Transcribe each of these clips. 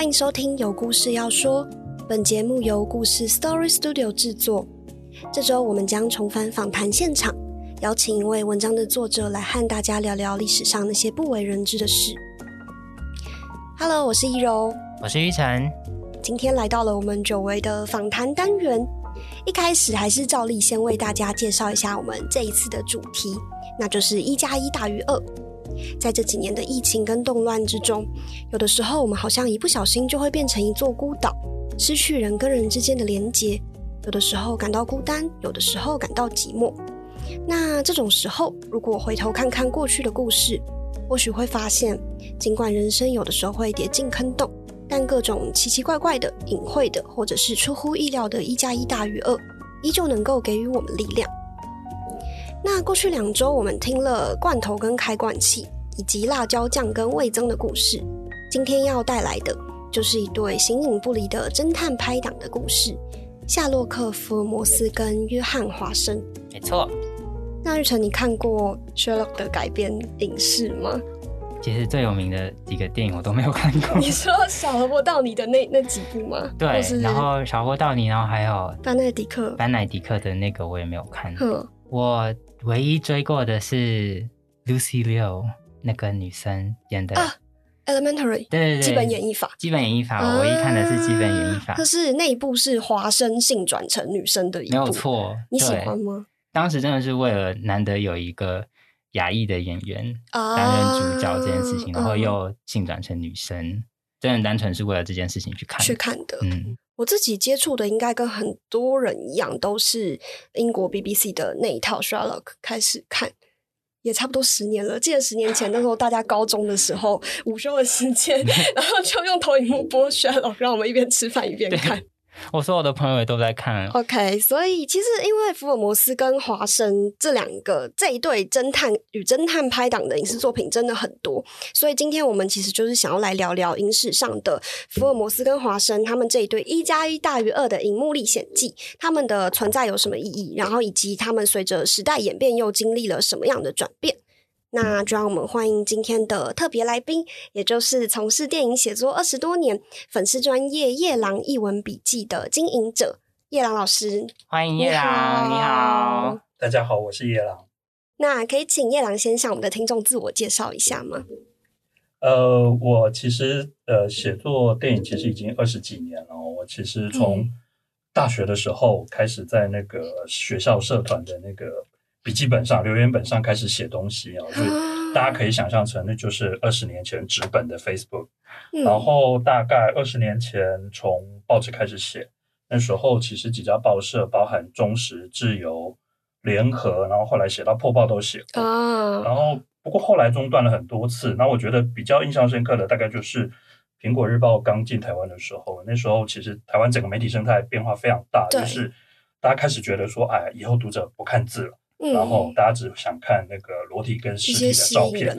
欢迎收听《有故事要说》，本节目由故事 Story Studio 制作。这周我们将重返访谈现场，邀请一位文章的作者来和大家聊聊历史上那些不为人知的事。Hello，我是一柔，我是玉晨。今天来到了我们久违的访谈单元。一开始还是照例先为大家介绍一下我们这一次的主题，那就是一加一大于二。在这几年的疫情跟动乱之中，有的时候我们好像一不小心就会变成一座孤岛，失去人跟人之间的连结。有的时候感到孤单，有的时候感到寂寞。那这种时候，如果回头看看过去的故事，或许会发现，尽管人生有的时候会跌进坑洞，但各种奇奇怪怪的、隐晦的，或者是出乎意料的“一加一大于二”，依旧能够给予我们力量。那过去两周，我们听了罐头跟开罐器，以及辣椒酱跟味增的故事。今天要带来的，就是一对形影不离的侦探拍档的故事——夏洛克·福尔摩斯跟约翰·华生。没错。那玉成，你看过 Sherlock 的改编影视吗？其实最有名的几个电影我都没有看过。你说小萝卜到你的那那几部吗？对，然后小萝卜道尼，然后还有班奈迪克。班奈迪克的那个我也没有看。嗯我唯一追过的是 Lucy Liu 那个女生演的啊，Elementary，对对对，基本演绎法，基本演绎法，我唯一看的是基本演绎法。可是那一部是华生性转成女生的一部，没有错。你喜欢吗？当时真的是为了难得有一个亚裔的演员担任主角这件事情，然后又性转成女生，真的单纯是为了这件事情去看去看的，嗯。我自己接触的应该跟很多人一样，都是英国 BBC 的那一套 Sherlock 开始看，也差不多十年了。记得十年前那时候，大家高中的时候，午休的时间，然后就用投影幕播 Sherlock，让我们一边吃饭一边看。我所有的朋友也都在看。OK，所以其实因为福尔摩斯跟华生这两个这一对侦探与侦探拍档的影视作品真的很多，所以今天我们其实就是想要来聊聊影史上的福尔摩斯跟华生他们这一对一加一大于二的荧幕历险记，他们的存在有什么意义，然后以及他们随着时代演变又经历了什么样的转变。那就让我们欢迎今天的特别来宾，也就是从事电影写作二十多年、粉丝专业夜郎译文笔记的经营者夜郎老师。欢迎夜郎，你好，大家好，我是夜郎。那可以请夜郎先向我们的听众自我介绍一下吗？呃，我其实呃写作电影其实已经二十几年了。我其实从大学的时候开始在那个学校社团的那个。笔记本上、留言本上开始写东西啊，就大家可以想象成那就是二十年前纸本的 Facebook。然后大概二十年前从报纸开始写，那时候其实几家报社，包含中时、自由、联合，然后后来写到破报都写过。然后不过后来中断了很多次。那我觉得比较印象深刻的大概就是苹果日报刚进台湾的时候，那时候其实台湾整个媒体生态变化非常大，就是大家开始觉得说，哎，以后读者不看字了。然后大家只想看那个裸体跟实体的照片，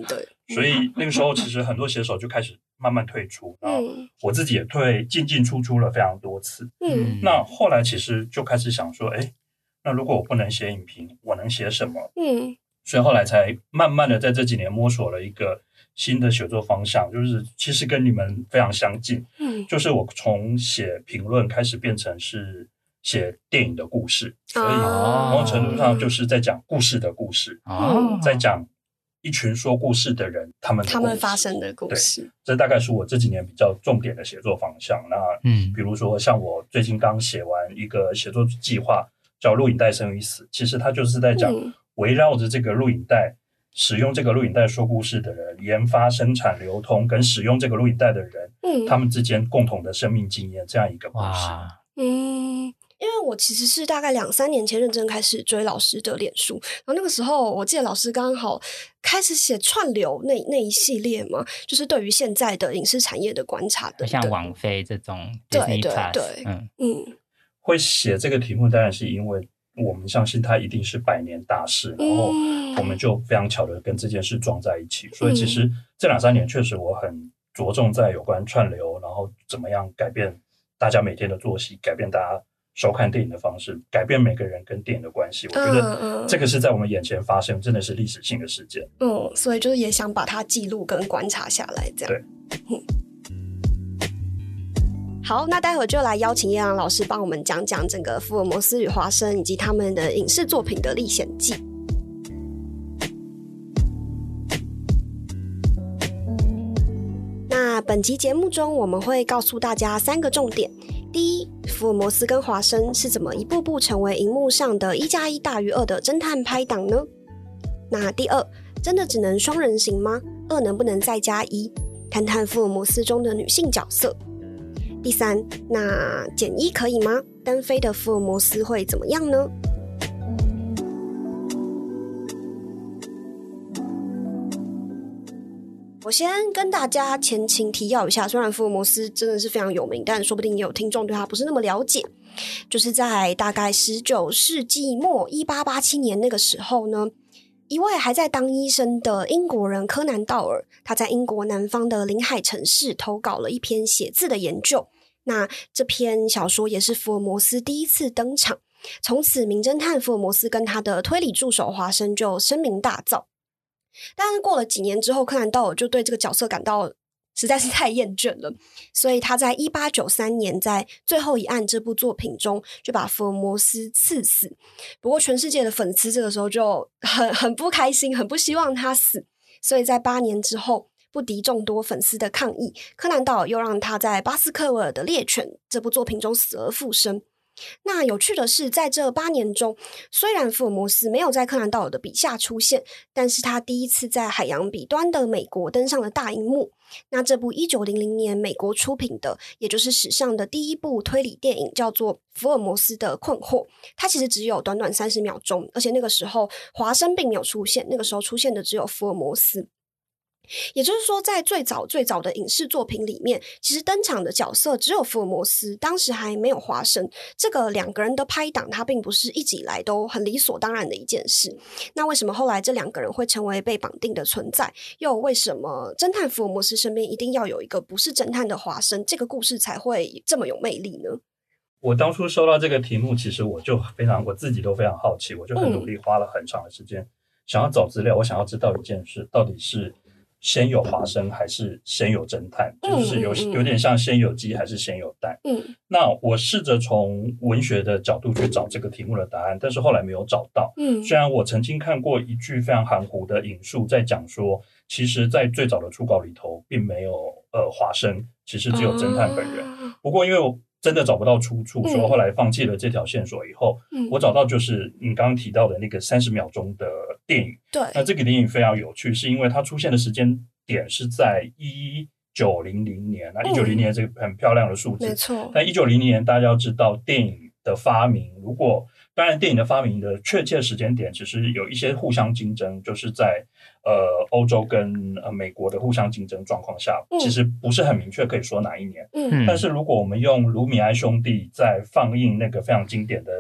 所以那个时候其实很多写手就开始慢慢退出，然后我自己也退进进出出了非常多次。嗯，那后来其实就开始想说，哎，那如果我不能写影评，我能写什么？嗯，所以后来才慢慢的在这几年摸索了一个新的写作方向，就是其实跟你们非常相近。嗯，就是我从写评论开始变成是。写电影的故事，所以某种程度上就是在讲故事的故事，在讲一群说故事的人，他们他们发生的故事。这大概是我这几年比较重点的写作方向。那嗯，比如说像我最近刚写完一个写作计划，叫《录影带生与死》，其实它就是在讲围绕着这个录影带，使用这个录影带说故事的人，研发、生产、流通跟使用这个录影带的人，嗯，他们之间共同的生命经验这样一个故事。嗯。因为我其实是大概两三年前认真开始追老师的脸书，然后那个时候我记得老师刚好开始写串流那那一系列嘛，就是对于现在的影视产业的观察的，像王菲这种，对对对，嗯嗯，会写这个题目当然是因为我们相信它一定是百年大事，然后我们就非常巧的跟这件事撞在一起，所以其实这两三年确实我很着重在有关串流，然后怎么样改变大家每天的作息，改变大家。收看电影的方式，改变每个人跟电影的关系。我觉得这个是在我们眼前发生，真的是历史性的事件。嗯，所以就是也想把它记录跟观察下来，这样。对。好，那待会就来邀请叶阳老师帮我们讲讲整个福尔摩斯与华生以及他们的影视作品的历险记。那本集节目中，我们会告诉大家三个重点：第一，福尔摩斯跟华生是怎么一步步成为荧幕上的一加一大于二的侦探拍档呢？那第二，真的只能双人行吗？二能不能再加一？谈谈福尔摩斯中的女性角色。第三，那减一可以吗？单飞的福尔摩斯会怎么样呢？我先跟大家前情提要一下，虽然福尔摩斯真的是非常有名，但说不定也有听众对他不是那么了解。就是在大概十九世纪末，一八八七年那个时候呢。一位还在当医生的英国人柯南道尔，他在英国南方的临海城市投稿了一篇写字的研究。那这篇小说也是福尔摩斯第一次登场，从此名侦探福尔摩斯跟他的推理助手华生就声名大噪。但是过了几年之后，柯南道尔就对这个角色感到。实在是太厌倦了，所以他在一八九三年在《最后一案》这部作品中就把福尔摩斯刺死。不过，全世界的粉丝这个时候就很很不开心，很不希望他死。所以在八年之后，不敌众多粉丝的抗议，柯南道尔又让他在巴斯克维尔的猎犬这部作品中死而复生。那有趣的是，在这八年中，虽然福尔摩斯没有在柯南道尔的笔下出现，但是他第一次在海洋彼端的美国登上了大荧幕。那这部一九零零年美国出品的，也就是史上的第一部推理电影，叫做《福尔摩斯的困惑》。它其实只有短短三十秒钟，而且那个时候华生并没有出现，那个时候出现的只有福尔摩斯。也就是说，在最早最早的影视作品里面，其实登场的角色只有福尔摩斯，当时还没有华生。这个两个人的拍档，他并不是一直以来都很理所当然的一件事。那为什么后来这两个人会成为被绑定的存在？又为什么侦探福尔摩斯身边一定要有一个不是侦探的华生，这个故事才会这么有魅力呢？我当初收到这个题目，其实我就非常我自己都非常好奇，我就很努力花了很长的时间想要找资料，我想要知道一件事，到底是。先有华生还是先有侦探？就是有有点像先有鸡还是先有蛋？嗯，那我试着从文学的角度去找这个题目的答案，但是后来没有找到。嗯，虽然我曾经看过一句非常含糊的引述，在讲说，其实，在最早的初稿里头，并没有呃华生，其实只有侦探本人。不过，因为我真的找不到出处，所以后来放弃了这条线索以后，我找到就是你刚刚提到的那个三十秒钟的电影。对，那这个电影非常有趣，是因为它出现的时间点是在一九零零年。那一九零零年这个很漂亮的数字，没错。但一九零零年大家要知道，电影的发明，如果当然电影的发明的确切时间点，其实有一些互相竞争，就是在。呃，欧洲跟呃美国的互相竞争状况下，其实不是很明确可以说哪一年。嗯，但是如果我们用卢米埃兄弟在放映那个非常经典的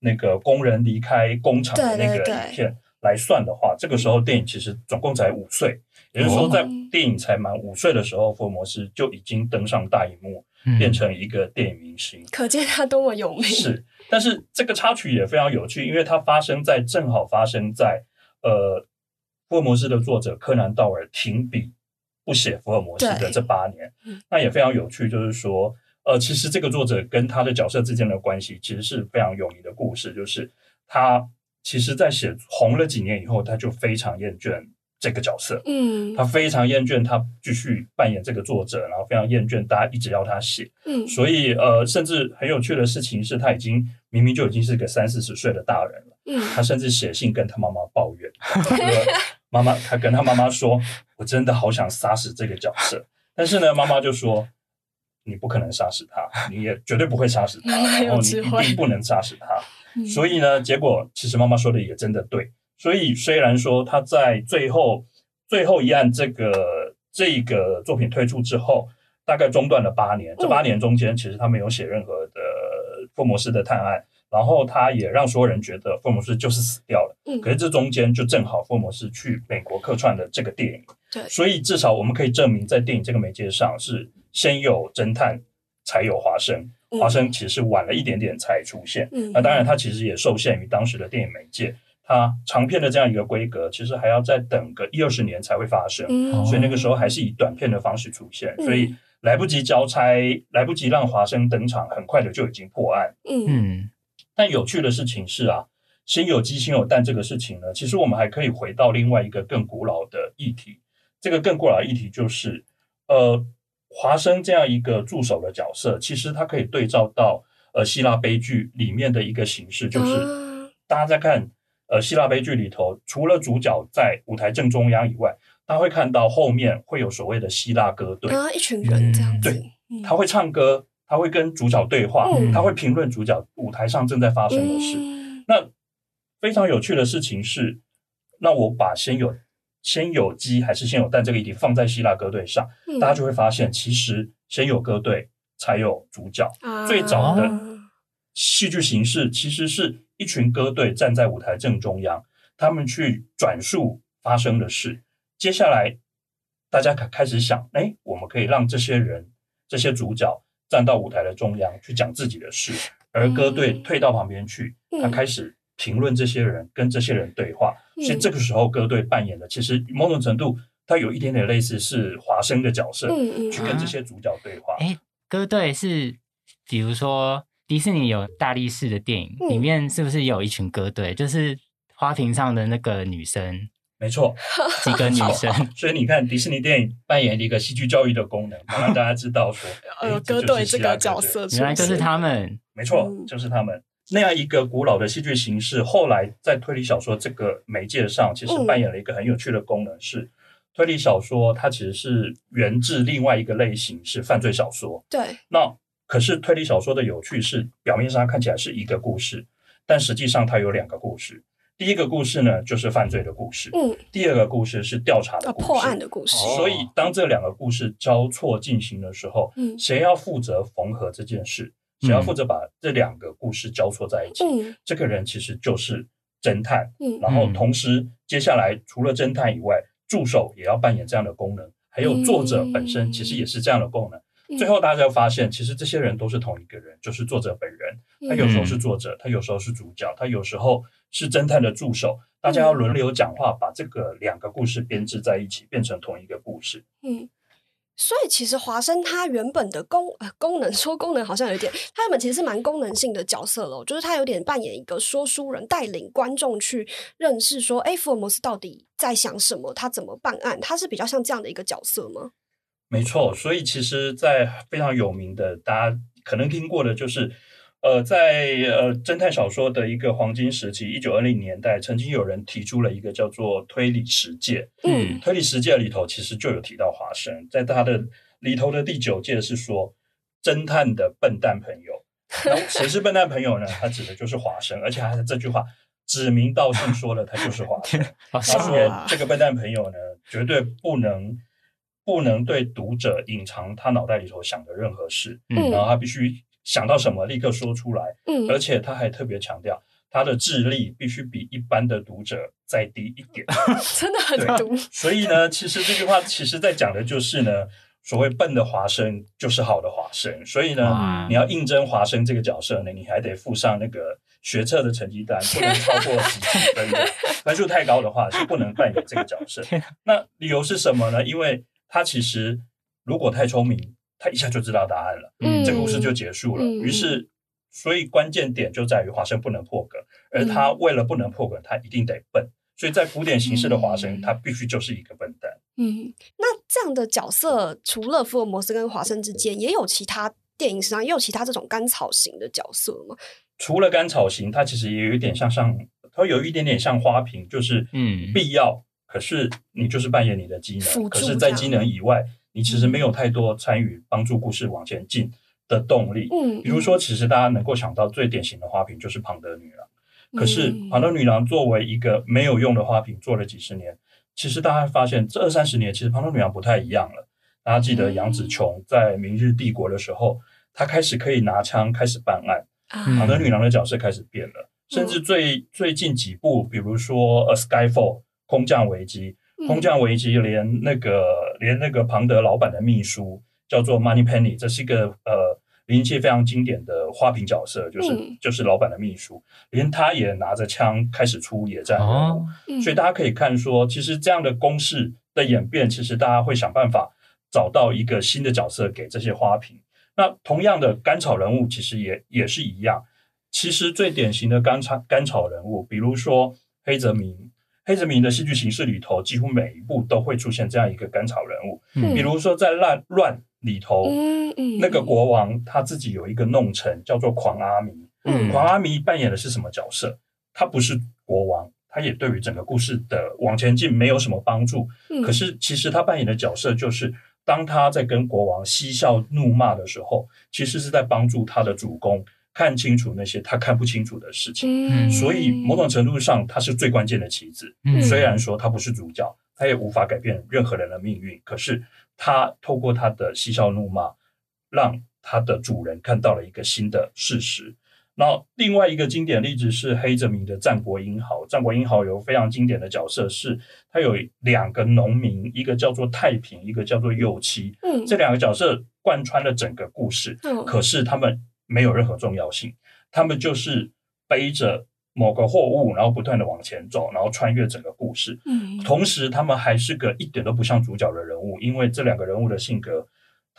那个工人离开工厂的那个影片来算的话，这个时候电影其实总共才五岁，也就是说，在电影才满五岁的时候，福尔摩斯就已经登上大荧幕，变成一个电影明星。可见他多么有名。是，但是这个插曲也非常有趣，因为它发生在正好发生在呃。福尔摩斯的作者柯南道尔停笔不写福尔摩斯的这八年，那也非常有趣。就是说，呃，其实这个作者跟他的角色之间的关系，其实是非常有名的故事。就是他其实，在写红了几年以后，他就非常厌倦这个角色。嗯，他非常厌倦他继续扮演这个作者，然后非常厌倦大家一直要他写。嗯，所以呃，甚至很有趣的事情是他已经明明就已经是个三四十岁的大人了。嗯，他甚至写信跟他妈妈抱怨。妈妈，他跟他妈妈说：“我真的好想杀死这个角色。”但是呢，妈妈就说：“你不可能杀死他，你也绝对不会杀死他，然后你一定不能杀死他。”所以呢，结果其实妈妈说的也真的对。所以虽然说他在最后最后一案这个这个作品推出之后，大概中断了八年，这八年中间其实他没有写任何的福摩斯的探案。然后他也让所有人觉得福尔摩斯就是死掉了。嗯，可是这中间就正好福尔摩斯去美国客串的这个电影。对，所以至少我们可以证明，在电影这个媒介上是先有侦探，才有华生。华生其实是晚了一点点才出现。嗯，那当然他其实也受限于当时的电影媒介，他长片的这样一个规格，其实还要再等个一二十年才会发生。嗯，所以那个时候还是以短片的方式出现。所以来不及交差，来不及让华生登场，很快的就已经破案。嗯，但有趣的事情是啊，先有鸡先有蛋这个事情呢，其实我们还可以回到另外一个更古老的议题。这个更古老的议题就是，呃，华生这样一个助手的角色，其实他可以对照到呃希腊悲剧里面的一个形式，就是大家在看呃希腊悲剧里头，除了主角在舞台正中央以外。他会看到后面会有所谓的希腊歌队啊，一群人这样子。对，他会唱歌，他会跟主角对话，他会评论主角舞台上正在发生的事。那非常有趣的事情是，那我把先有先有鸡还是先有蛋这个议题放在希腊歌队上，大家就会发现，其实先有歌队才有主角。最早的戏剧形式其实是一群歌队站在舞台正中央，他们去转述发生的事。接下来，大家开开始想，哎，我们可以让这些人、这些主角站到舞台的中央去讲自己的事，而歌队退到旁边去，他开始评论这些人，跟这些人对话。所以这个时候，歌队扮演的其实某种程度，它有一点点类似是华生的角色，去跟这些主角对话。哎，歌队是，比如说迪士尼有大力士的电影，里面是不是有一群歌队？就是花瓶上的那个女生。没错，几个女生，所以你看，迪士尼电影扮演一个戏剧教育的功能，让大家知道说，呃，歌队这个角色，原来就是他们。没错，就是他们那样一个古老的戏剧形式。后来在推理小说这个媒介上，其实扮演了一个很有趣的功能，是推理小说它其实是源自另外一个类型，是犯罪小说。对。那可是推理小说的有趣是，表面上看起来是一个故事，但实际上它有两个故事。第一个故事呢，就是犯罪的故事。嗯，第二个故事是调查的故事，破案的故事。所以，当这两个故事交错进行的时候，嗯，谁要负责缝合这件事？谁要负责把这两个故事交错在一起？嗯，这个人其实就是侦探。嗯，然后同时，接下来除了侦探以外，助手也要扮演这样的功能，还有作者本身其实也是这样的功能。最后，大家发现，其实这些人都是同一个人，就是作者本人。他有时候是作者，他有时候是主角，他有时候是侦探的助手。大家要轮流讲话，把这个两个故事编织在一起，变成同一个故事。嗯，所以其实华生他原本的功呃功能，说功能好像有点，他原本其实是蛮功能性的角色喽，就是他有点扮演一个说书人，带领观众去认识说，哎，福尔摩斯到底在想什么，他怎么办案，他是比较像这样的一个角色吗？没错，所以其实，在非常有名的，大家可能听过的，就是，呃，在呃侦探小说的一个黄金时期，一九二零年代，曾经有人提出了一个叫做推理十诫。嗯，推理十诫里头其实就有提到华生，在他的里头的第九届是说，侦探的笨蛋朋友，谁是笨蛋朋友呢？他指的就是华生，而且还是这句话指名道姓说了，他就是华生。他说这个笨蛋朋友呢，绝对不能。不能对读者隐藏他脑袋里头想的任何事，嗯，然后他必须想到什么立刻说出来，嗯，而且他还特别强调他的智力必须比一般的读者再低一点，真的很毒。所以呢，其实这句话其实在讲的就是呢，所谓笨的华生就是好的华生，所以呢，你要应征华生这个角色呢，你还得附上那个学测的成绩单，不能超过十几分的分数太高的话是不能扮演这个角色。那理由是什么呢？因为他其实如果太聪明，他一下就知道答案了，嗯，这个故事就结束了。于是，所以关键点就在于华生不能破梗，而他为了不能破梗，他一定得笨。所以在古典形式的华生，他必须就是一个笨蛋。嗯，那这样的角色，除了福尔摩斯跟华生之间，也有其他电影史上也有其他这种甘草型的角色吗？除了甘草型，它其实也有一点像像，它有一点点像花瓶，就是嗯，必要。可是你就是扮演你的机能，可是，在机能以外，你其实没有太多参与帮助故事往前进的动力。嗯，比如说，其实大家能够想到最典型的花瓶就是庞德女郎。可是庞德女郎作为一个没有用的花瓶，做了几十年，其实大家发现这二三十年，其实庞德女郎不太一样了。大家记得杨紫琼在《明日帝国》的时候，她开始可以拿枪开始办案，庞德女郎的角色开始变了。甚至最最近几部，比如说《A Skyfall》。空降危机，空降危机，连那个连那个庞德老板的秘书叫做 Money Penny，这是一个呃林奇非常经典的花瓶角色，就是就是老板的秘书，连他也拿着枪开始出野战。哦，所以大家可以看说，其实这样的公式的演变，其实大家会想办法找到一个新的角色给这些花瓶。那同样的甘草人物其实也也是一样。其实最典型的甘草甘草人物，比如说黑泽明，黑泽明的戏剧形式里头，几乎每一部都会出现这样一个甘草人物。比如说在乱乱里头，那个国王他自己有一个弄臣叫做狂阿弥。狂阿弥扮演的是什么角色？他不是国王，他也对于整个故事的往前进没有什么帮助。可是其实他扮演的角色就是。当他在跟国王嬉笑怒骂的时候，其实是在帮助他的主公看清楚那些他看不清楚的事情。所以某种程度上，他是最关键的棋子。虽然说他不是主角，他也无法改变任何人的命运。可是他透过他的嬉笑怒骂，让他的主人看到了一个新的事实。那另外一个经典例子是黑泽明的《战国英豪》。《战国英豪》有非常经典的角色，是他有两个农民，一个叫做太平，一个叫做右七。嗯，这两个角色贯穿了整个故事。嗯，可是他们没有任何重要性，他们就是背着某个货物，然后不断的往前走，然后穿越整个故事。嗯，同时他们还是个一点都不像主角的人物，因为这两个人物的性格。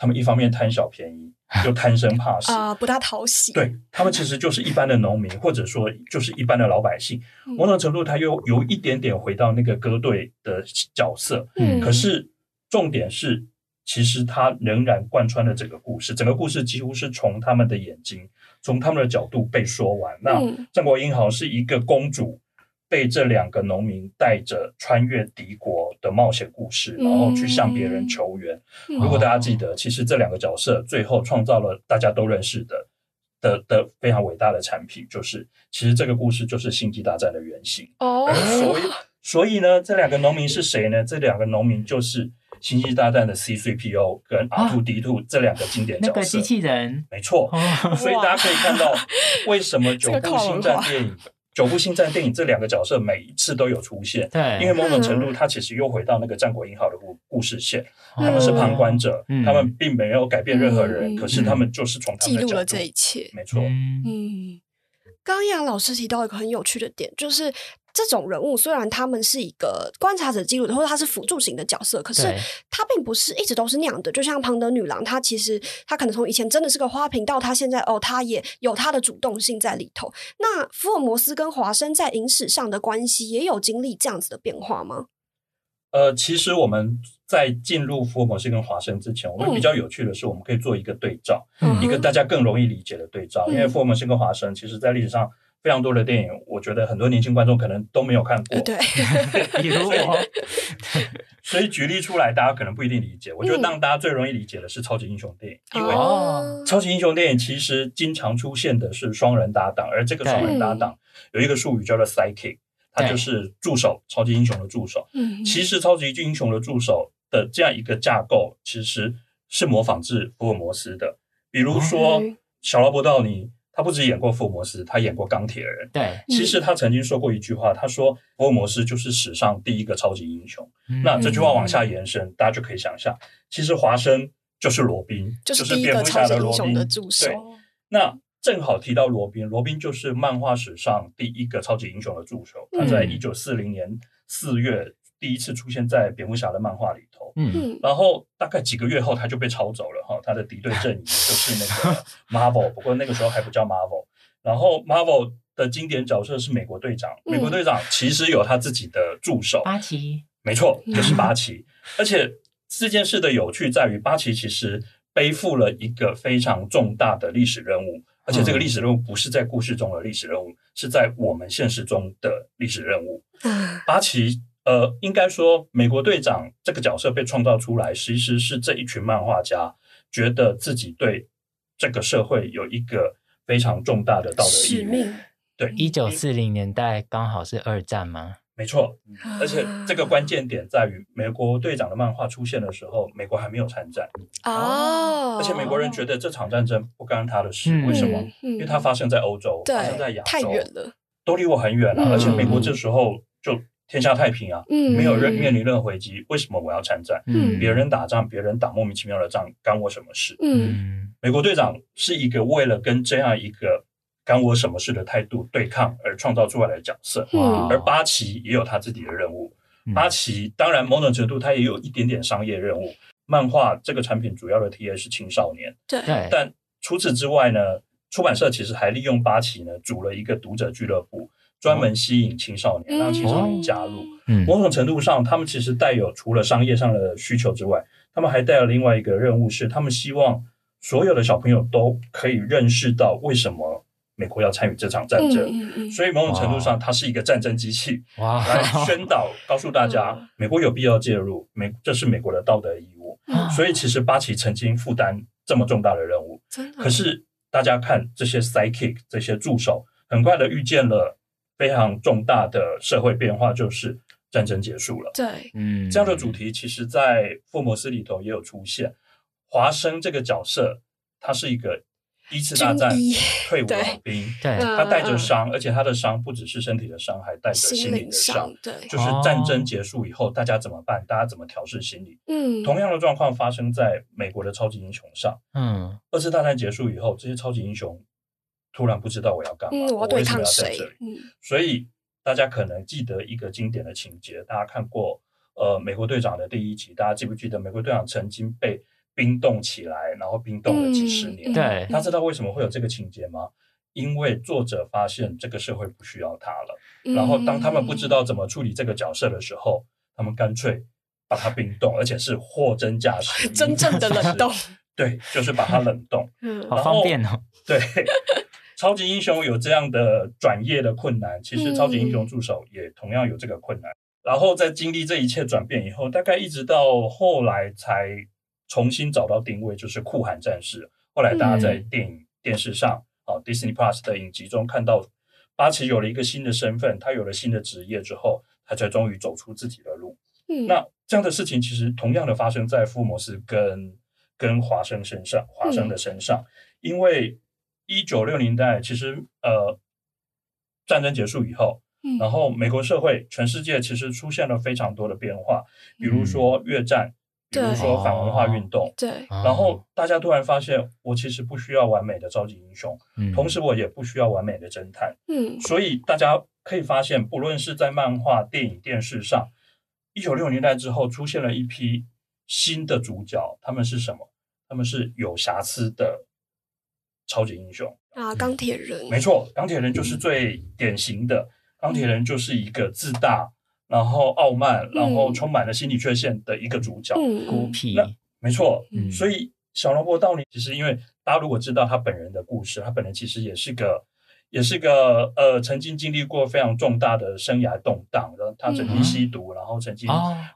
他们一方面贪小便宜，又贪生怕死啊，不大讨喜。对他们其实就是一般的农民，或者说就是一般的老百姓。某种程度，他又有一点点回到那个歌队的角色。嗯，可是重点是，其实它仍然贯穿了整个故事。整个故事几乎是从他们的眼睛，从他们的角度被说完。那战国英豪是一个公主。被这两个农民带着穿越敌国的冒险故事，然后去向别人求援。如果大家记得，其实这两个角色最后创造了大家都认识的的的非常伟大的产品，就是其实这个故事就是星际大战的原型。哦，所以所以呢，这两个农民是谁呢？这两个农民就是星际大战的 C 3 P O 跟 R Two D Two 这两个经典角色。那个机器人，没错。所以大家可以看到，为什么九部星战电影。九部星战电影这两个角色每一次都有出现，对，因为某种程度，它其实又回到那个战国英豪的故故事线，他们是旁观者，他们并没有改变任何人，可是他们就是从记录了这一切，没错。嗯，刚杨老师提到一个很有趣的点，就是。这种人物虽然他们是一个观察者记录的，或者他是辅助型的角色，可是他并不是一直都是那样的。就像庞德女郎，她其实她可能从以前真的是个花瓶，到她现在哦，她也有她的主动性在里头。那福尔摩斯跟华生在影史上的关系也有经历这样子的变化吗？呃，其实我们在进入福尔摩斯跟华生之前，我们比较有趣的是，我们可以做一个对照，一个大家更容易理解的对照。因为福尔摩斯跟华生，其实在历史上。非常多的电影，我觉得很多年轻观众可能都没有看过。对，比如我，所以举例出来，大家可能不一定理解。我觉得让大家最容易理解的是超级英雄电影，因为超级英雄电影其实经常出现的是双人搭档，而这个双人搭档有一个术语叫做 “sidekick”，它就是助手，超级英雄的助手。嗯，其实超级英雄的助手的这样一个架构，其实是模仿自福尔摩斯的。比如说小劳勃道尼。他不止演过福尔摩斯，他演过钢铁人。对，其实他曾经说过一句话，他说福尔摩斯就是史上第一个超级英雄。那这句话往下延伸，大家就可以想象，其实华生就是罗宾，就是蝙蝠侠的罗宾的助手。对，那正好提到罗宾，罗宾就是漫画史上第一个超级英雄的助手。他在一九四零年四月。第一次出现在蝙蝠侠的漫画里头，嗯，然后大概几个月后他就被抄走了哈，他的敌对阵营 就是那个 Marvel，不过那个时候还不叫 Marvel。然后 Marvel 的经典角色是美国队长，美国队长其实有他自己的助手巴奇，没错，就是巴奇。而且这件事的有趣在于，巴奇其实背负了一个非常重大的历史任务，而且这个历史任务不是在故事中的历史任务，是在我们现实中的历史任务。巴奇。呃，应该说，美国队长这个角色被创造出来，其实是这一群漫画家觉得自己对这个社会有一个非常重大的道德使命。对，一九四零年代刚好是二战吗？没错，而且这个关键点在于，美国队长的漫画出现的时候，美国还没有参战哦，而且美国人觉得这场战争不干他的事，为什么？因为它发生在欧洲，发生在亚洲，太远了，都离我很远了，而且美国这时候就。天下太平啊，没有任面临任何危机，为什么我要参战？别人打仗，别人打莫名其妙的仗，干我什么事？嗯，美国队长是一个为了跟这样一个干我什么事的态度对抗而创造出来的角色。而八旗也有他自己的任务。八旗当然某种程度他也有一点点商业任务。漫画这个产品主要的 TA 是青少年，对，但除此之外呢，出版社其实还利用八旗呢组了一个读者俱乐部，专门吸引青少年，让青少年加入。某种程度上，他们其实带有除了商业上的需求之外，他们还带了另外一个任务，是他们希望所有的小朋友都可以认识到为什么。美国要参与这场战争，所以某种程度上，它是一个战争机器，来宣导告诉大家，美国有必要介入，美这是美国的道德义务。所以，其实八旗曾经负担这么重大的任务，可是大家看这些 psychic 这些助手，很快的遇见了非常重大的社会变化，就是战争结束了。对，嗯，这样的主题其实，在福摩斯里头也有出现。华生这个角色，他是一个。一次大战退伍老兵，对，他带着伤，而且他的伤不只是身体的伤，还带着心灵的伤。对，就是战争结束以后，大家怎么办？大家怎么调试心理？嗯，同样的状况发生在美国的超级英雄上。嗯，二次大战结束以后，这些超级英雄突然不知道我要干嘛，我为什么要在这里？嗯，所以大家可能记得一个经典的情节，大家看过呃美国队长的第一集，大家记不记得美国队长曾经被？冰冻起来，然后冰冻了几十年。对，他知道为什么会有这个情节吗？因为作者发现这个社会不需要他了。然后当他们不知道怎么处理这个角色的时候，他们干脆把它冰冻，而且是货真价实，真正的冷冻。对，就是把它冷冻。嗯，好方便哦。对，超级英雄有这样的转业的困难，其实超级英雄助手也同样有这个困难。然后在经历这一切转变以后，大概一直到后来才。重新找到定位，就是酷寒战士。后来大家在电影、电视上啊，Disney Plus 的影集中看到巴奇有了一个新的身份，他有了新的职业之后，他才终于走出自己的路。嗯，那这样的事情其实同样的发生在福摩斯跟跟华生身上，华生的身上，因为一九六零代其实呃战争结束以后，然后美国社会、全世界其实出现了非常多的变化，比如说越战。比如说反文化运动，对，然后大家突然发现，我其实不需要完美的超级英雄，同时我也不需要完美的侦探，嗯，所以大家可以发现，不论是在漫画、电影、电视上，一九六零年代之后出现了一批新的主角，他们是什么？他们是有瑕疵的超级英雄啊，钢铁人，没错，钢铁人就是最典型的，钢铁人就是一个自大。然后傲慢，然后充满了心理缺陷的一个主角，孤僻。那没错，所以小萝卜道尼其实，因为大家如果知道他本人的故事，他本人其实也是个，也是个呃，曾经经历过非常重大的生涯动荡，然后他曾经吸毒，然后曾经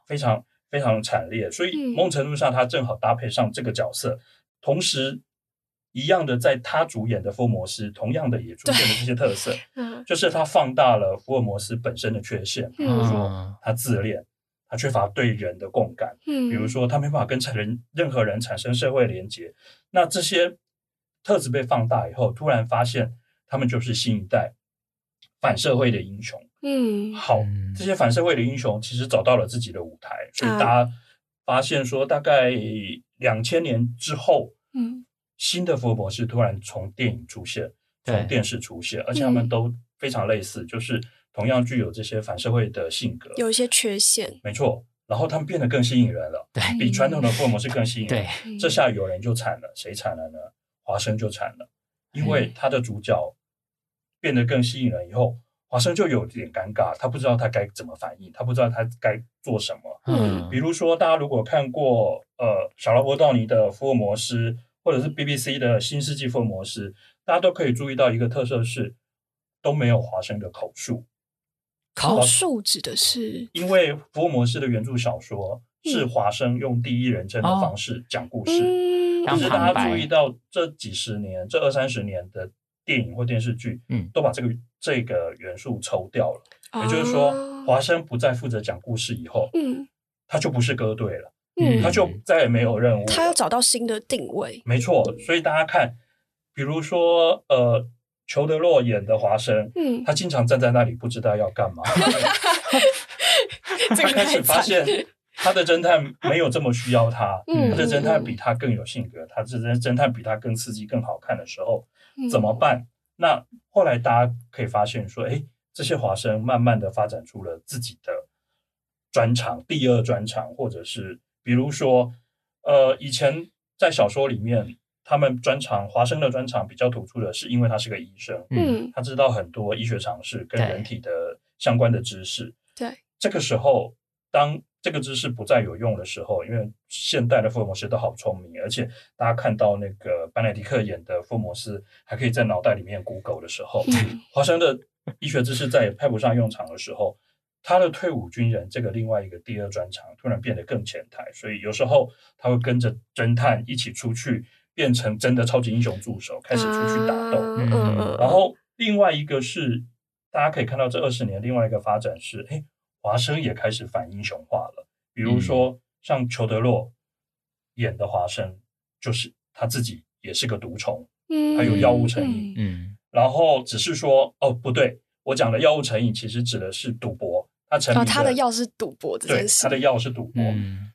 非常非常惨烈，所以某种程度上他正好搭配上这个角色，同时。一样的，在他主演的福尔摩斯，同样的也出现了这些特色，就是他放大了福尔摩斯本身的缺陷，比如说他自恋，他缺乏对人的共感，比如说他没办法跟人任何人产生社会连接。那这些特质被放大以后，突然发现他们就是新一代反社会的英雄。嗯，好，这些反社会的英雄其实找到了自己的舞台，所以大家发现说，大概两千年之后，嗯。新的福尔摩斯突然从电影出现，从电视出现，而且他们都非常类似，就是同样具有这些反社会的性格，有一些缺陷，没错。然后他们变得更吸引人了，对，比传统的福尔摩斯更吸引人。对，这下有人就惨了，谁惨了呢？华生就惨了，因为他的主角变得更吸引人以后，华生就有点尴尬，他不知道他该怎么反应，他不知道他该做什么。嗯，比如说大家如果看过呃小劳勃道尼的福尔摩斯。或者是 BBC 的新世纪福尔摩斯，大家都可以注意到一个特色是都没有华生的口述。口述指的是，因为福尔摩斯的原著小说是华生用第一人称的方式讲故事，但是大家注意到这几十年、这二三十年的电影或电视剧，嗯，都把这个这个元素抽掉了。也就是说，华生不再负责讲故事以后，嗯，他就不是歌队了。嗯，他就再也没有任务。他要找到新的定位。没错，所以大家看，比如说，呃，裘德洛演的华生，嗯，他经常站在那里，不知道要干嘛。他开始发现，他的侦探没有这么需要他，他的侦探比他更有性格，他这侦侦探比他更刺激、更好看的时候，怎么办？那后来大家可以发现说，哎，这些华生慢慢的发展出了自己的专长，第二专长，或者是。比如说，呃，以前在小说里面，他们专长华生的专长比较突出的是，因为他是个医生，嗯，他知道很多医学常识跟人体的相关的知识。对，这个时候，当这个知识不再有用的时候，因为现代的福尔摩斯都好聪明，而且大家看到那个班奈迪克演的福尔摩斯还可以在脑袋里面 Google 的时候，华生的医学知识再也派不上用场的时候。他的退伍军人这个另外一个第二专长突然变得更前台，所以有时候他会跟着侦探一起出去，变成真的超级英雄助手，开始出去打斗。然后另外一个是大家可以看到这二十年另外一个发展是，哎，华生也开始反英雄化了。比如说像裘德洛演的华生，就是他自己也是个毒虫，他有药物成瘾。嗯，然后只是说，哦，不对，我讲的药物成瘾其实指的是赌博。他成哦，他的药是赌博这件事。他的药是赌博，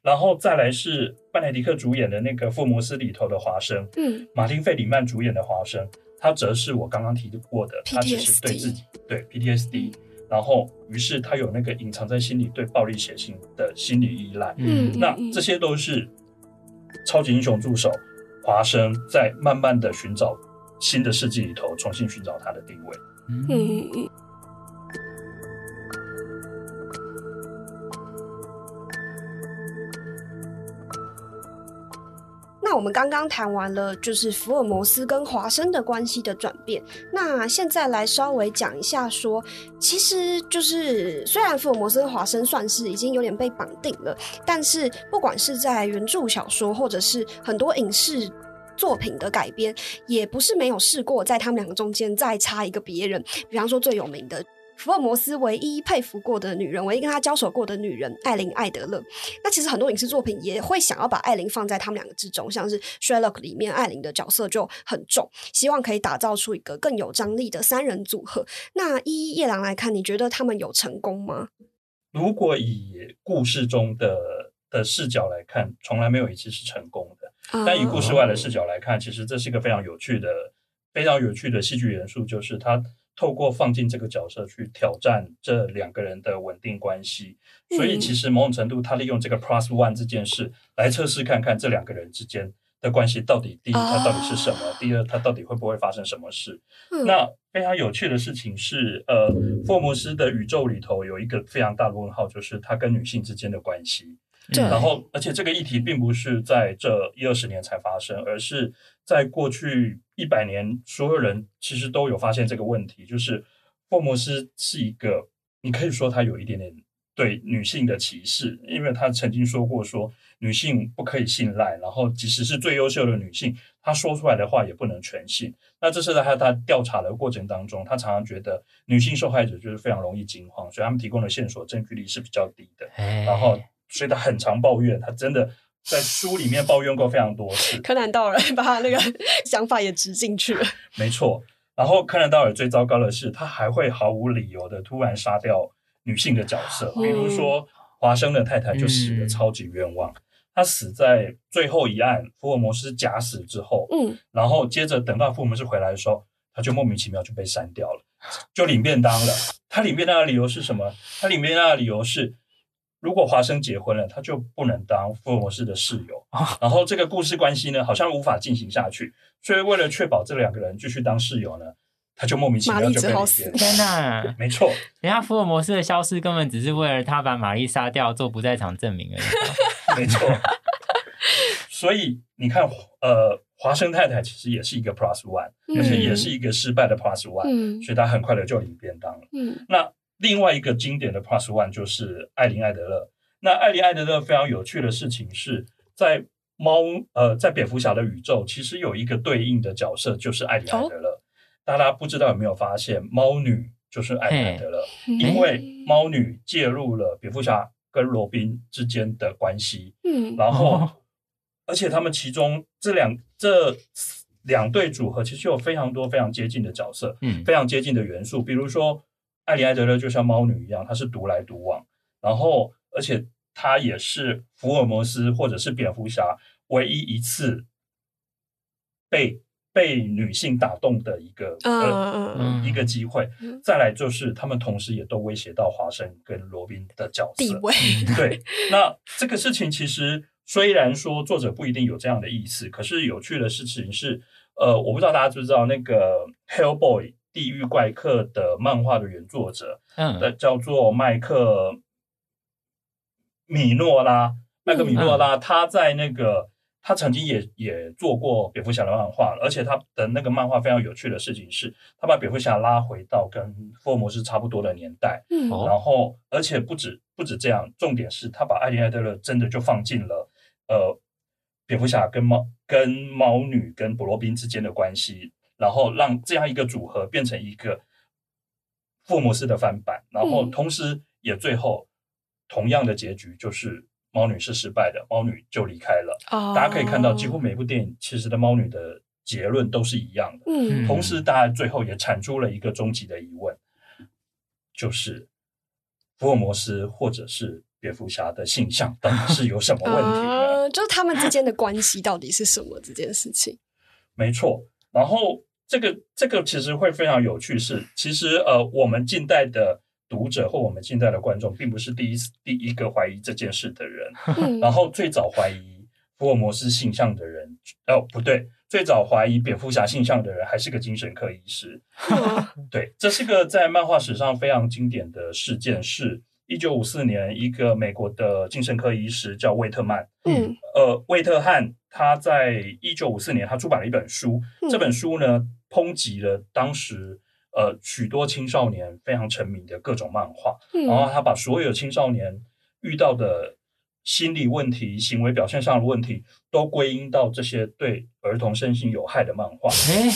然后再来是班奈迪克主演的那个《福摩斯》里头的华生，嗯，马丁费里曼主演的华生，他则是我刚刚提过的，他只是对自己对 PTSD，然后于是他有那个隐藏在心里对暴力血腥的心理依赖，嗯，那这些都是超级英雄助手华生在慢慢的寻找新的世纪里头重新寻找他的定位，嗯嗯嗯。那我们刚刚谈完了，就是福尔摩斯跟华生的关系的转变。那现在来稍微讲一下，说其实就是虽然福尔摩斯跟华生算是已经有点被绑定了，但是不管是在原著小说，或者是很多影视作品的改编，也不是没有试过在他们两个中间再插一个别人，比方说最有名的。福尔摩斯唯一佩服过的女人，唯一跟他交手过的女人，艾琳·艾德勒。那其实很多影视作品也会想要把艾琳放在他们两个之中，像是《Sherlock》里面艾琳的角色就很重，希望可以打造出一个更有张力的三人组合。那依夜郎来看，你觉得他们有成功吗？如果以故事中的的视角来看，从来没有一次是成功的。但以故事外的视角来看，其实这是一个非常有趣的、非常有趣的戏剧元素，就是它。透过放进这个角色去挑战这两个人的稳定关系，所以其实某种程度，他利用这个 plus one 这件事来测试看看这两个人之间的关系到底第一，他到底是什么；第二，他到底会不会发生什么事。那非常有趣的事情是，呃，福尔摩斯的宇宙里头有一个非常大的问号，就是他跟女性之间的关系。然后，而且这个议题并不是在这一二十年才发生，而是在过去一百年，所有人其实都有发现这个问题。就是福尔摩斯是一个，你可以说他有一点点对女性的歧视，因为他曾经说过说女性不可以信赖，然后即使是最优秀的女性，她说出来的话也不能全信。那这是在他他调查的过程当中，他常常觉得女性受害者就是非常容易惊慌，所以他们提供的线索证据力是比较低的。然后。所以他很常抱怨，他真的在书里面抱怨过非常多次。柯南道尔把他那个想法也植进去了。没错，然后柯南道尔最糟糕的是，他还会毫无理由的突然杀掉女性的角色，比如说华生的太太就死的超级冤枉，他死在最后一案福尔摩斯假死之后，嗯，然后接着等到福尔摩斯回来的时候，他就莫名其妙就被删掉了，就领便当了。他领便当的理由是什么？他领便当的理由是。如果华生结婚了，他就不能当福尔摩斯的室友。然后这个故事关系呢，好像无法进行下去。所以为了确保这两个人继续当室友呢，他就莫名其妙就被死。天哪！没错，人家福尔摩斯的消失根本只是为了他把玛丽杀掉做不在场证明而已。没错。所以你看，呃，华生太太其实也是一个 plus one，而且也是一个失败的 plus one，嗯所以他很快的就领便当了。嗯，那。另外一个经典的 Plus One 就是艾琳·艾德勒。那艾琳·艾德勒非常有趣的事情是在猫呃，在蝙蝠侠的宇宙，其实有一个对应的角色就是艾琳·艾德勒。大家不知道有没有发现，猫女就是艾琳·艾德勒，因为猫女介入了蝙蝠侠跟罗宾之间的关系。嗯，然后而且他们其中这两这两对组合其实有非常多非常接近的角色，嗯，非常接近的元素，比如说。艾莉·埃德勒就像猫女一样，她是独来独往，然后而且她也是福尔摩斯或者是蝙蝠侠唯一一次被被女性打动的一个呃一个机会。再来就是他们同时也都威胁到华生跟罗宾的角色地位。对，那这个事情其实虽然说作者不一定有这样的意思，可是有趣的事情是，呃，我不知道大家知不知道那个《Hellboy》地狱怪客的漫画的原作者，嗯，的叫做麦克米诺拉，麦克米诺拉，他在那个他曾经也也做过蝙蝠侠的漫画，而且他的那个漫画非常有趣的事情是，他把蝙蝠侠拉回到跟福尔摩斯差不多的年代，嗯。然后而且不止不止这样，重点是他把艾琳艾德勒真的就放进了呃蝙蝠侠跟猫跟猫女跟布罗宾之间的关系，然后让这样一个组合变成一个福尔摩斯的翻版，然后嗯同时也最后同样的结局就是猫女是失败的，猫女就离开了。哦大家可以看到，几乎每部电影其实的猫女的结论都是一样的。嗯同时，大家最后也产出了一个终极的疑问，就是福尔摩斯或者是蝙蝠侠的性向到底是有什么问题呢？呃，就是他们之间的关系到底是什么这件事情？没错，然后这个这个其实会非常有趣是，其实呃，我们近代的读者或我们近代的观众，并不是第一次第一个怀疑这件事的人。嗯然后最早怀疑福尔摩斯性向的人，哦不对，最早怀疑蝙蝠侠性向的人还是个精神科医师。嗯对，这是个在漫画史上非常经典的事件，是一九五四年一个美国的精神科医师叫魏特曼。嗯呃，魏特汉他在一九五四年他出版了一本书，嗯这本书呢抨击了当时呃许多青少年非常沉迷的各种漫画，然后嗯他把所有青少年遇到的心理问题、行为表现上的问题，都归因到这些对儿童身心有害的漫画。哎，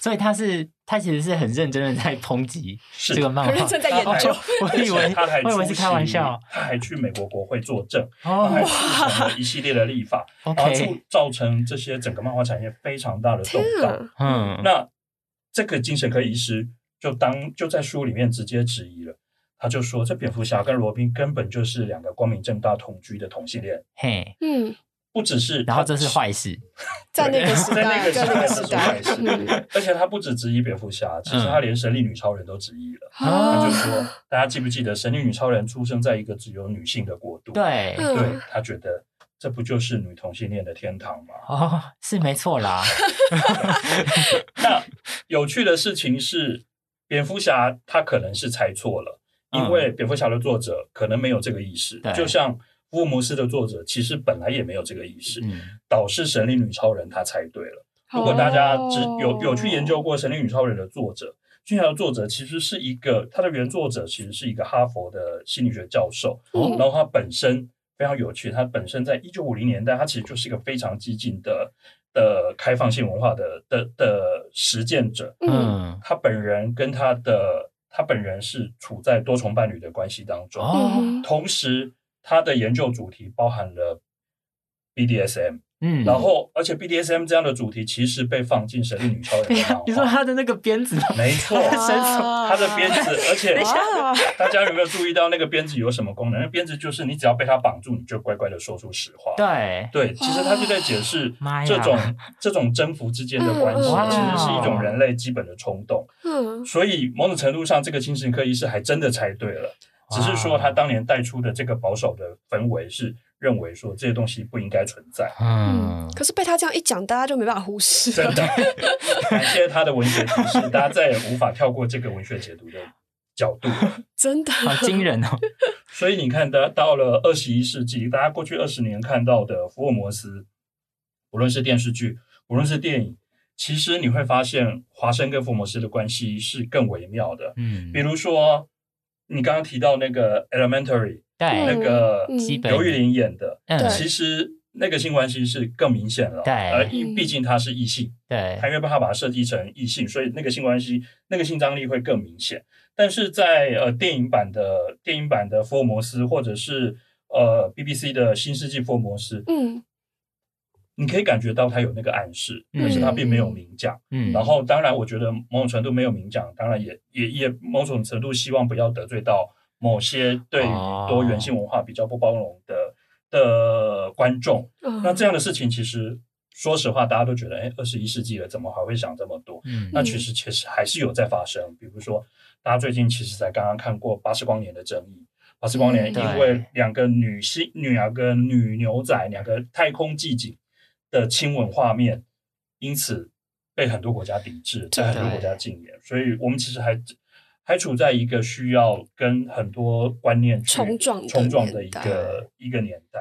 所以他是他其实是很认真的在抨击是这个漫画，很认真在研究哦我以为 他还我以为是开玩笑，他还去美国国会作证，他哦还促成了一系列的立法，然后造成这些整个漫画产业非常大的动荡。啊，嗯，那这个精神科医师就当就在书里面直接质疑了，他就说这蝙蝠侠跟罗宾根本就是两个光明正大同居的同性恋，嘿，嗯，不只是然后这是坏事，在那个时在那代，个时代在那个时代这是坏，事。嗯。而且他不止质疑蝙蝠侠，其实他连神力女超人都质疑了。他啊就说，大家记不记得神力女超人出生在一个只有女性的国度？对，嗯。对他觉得这不就是女同性恋的天堂吗？哦，是没错啦，那有趣的事情是，蝙蝠侠他可能是猜错了，因为蝙蝠侠的作者可能没有这个意识对，就像福尔摩斯的作者其实本来也没有这个意识，嗯，导致神力女超人他猜对了。如果大家只有有去研究过《神力女超人》的作者，俊侠的作者其实是一个，他的原作者其实是一个哈佛的心理学教授，嗯。然后他本身非常有趣，他本身在一九五零年代，他其实就是一个非常激进的的开放性文化的的的实践者。嗯嗯，他本人跟他的他本人是处在多重伴侣的关系当中，同时他的研究主题包含了 BDSM。嗯，然后，而且 BDSM 这样的主题其实被放进《神力女超人》。你说他的那个鞭子？没错，他的鞭子，而且大家有没有注意到那个鞭子有什么功能？那鞭子就是你只要被他绑住，你就乖乖的说出实话。对，对，其实他就在解释这种这种征服之间的关系，嗯其实是一种人类基本的冲动。嗯所以某种程度上，这个精神科医师还真的猜对了，只是说他当年带出的这个保守的氛围是认为说这些东西不应该存在。嗯，可是被他这样一讲，大家就没办法忽视了。真的，感谢他的文学提示，大家再也无法跳过这个文学解读的角度。真的，好惊人哦，所以你看，到到了二十一世纪，大家过去二十年看到的福尔摩斯，无论是电视剧，无论是电影，其实你会发现华生跟福尔摩斯的关系是更微妙的。嗯比，如说，你刚刚提到那个《Elementary》，对，那个嗯基本刘玉玲演的，嗯，其实那个性关系是更明显了。对而因毕竟他是异性。对他，因为他把它设计成异性，所以那个性关系、那个性张力会更明显。但是在呃电影版的电影版的福尔摩斯，或者是呃 BBC 的新世纪福尔摩斯，嗯你可以感觉到他有那个暗示，嗯但是他并没有明讲。嗯，然后，当然，我觉得某种程度没有明讲，当然也也也某种程度希望不要得罪到某些对于哦多元性文化比较不包容的的观众。嗯那这样的事情，其实说实话，大家都觉得，哎，二十一世纪了，怎么还会想这么多？嗯，那其实其实还是有在发生。比如说，大家最近其实才刚刚看过《八十光年的争议》，《巴斯光年因为两个女性、两个女牛仔、两个太空寂静的亲吻画面，因此被很多国家抵制，在很多国家禁言。所以我们其实还还处在一个需要跟很多观念冲撞冲撞的一个一个年代。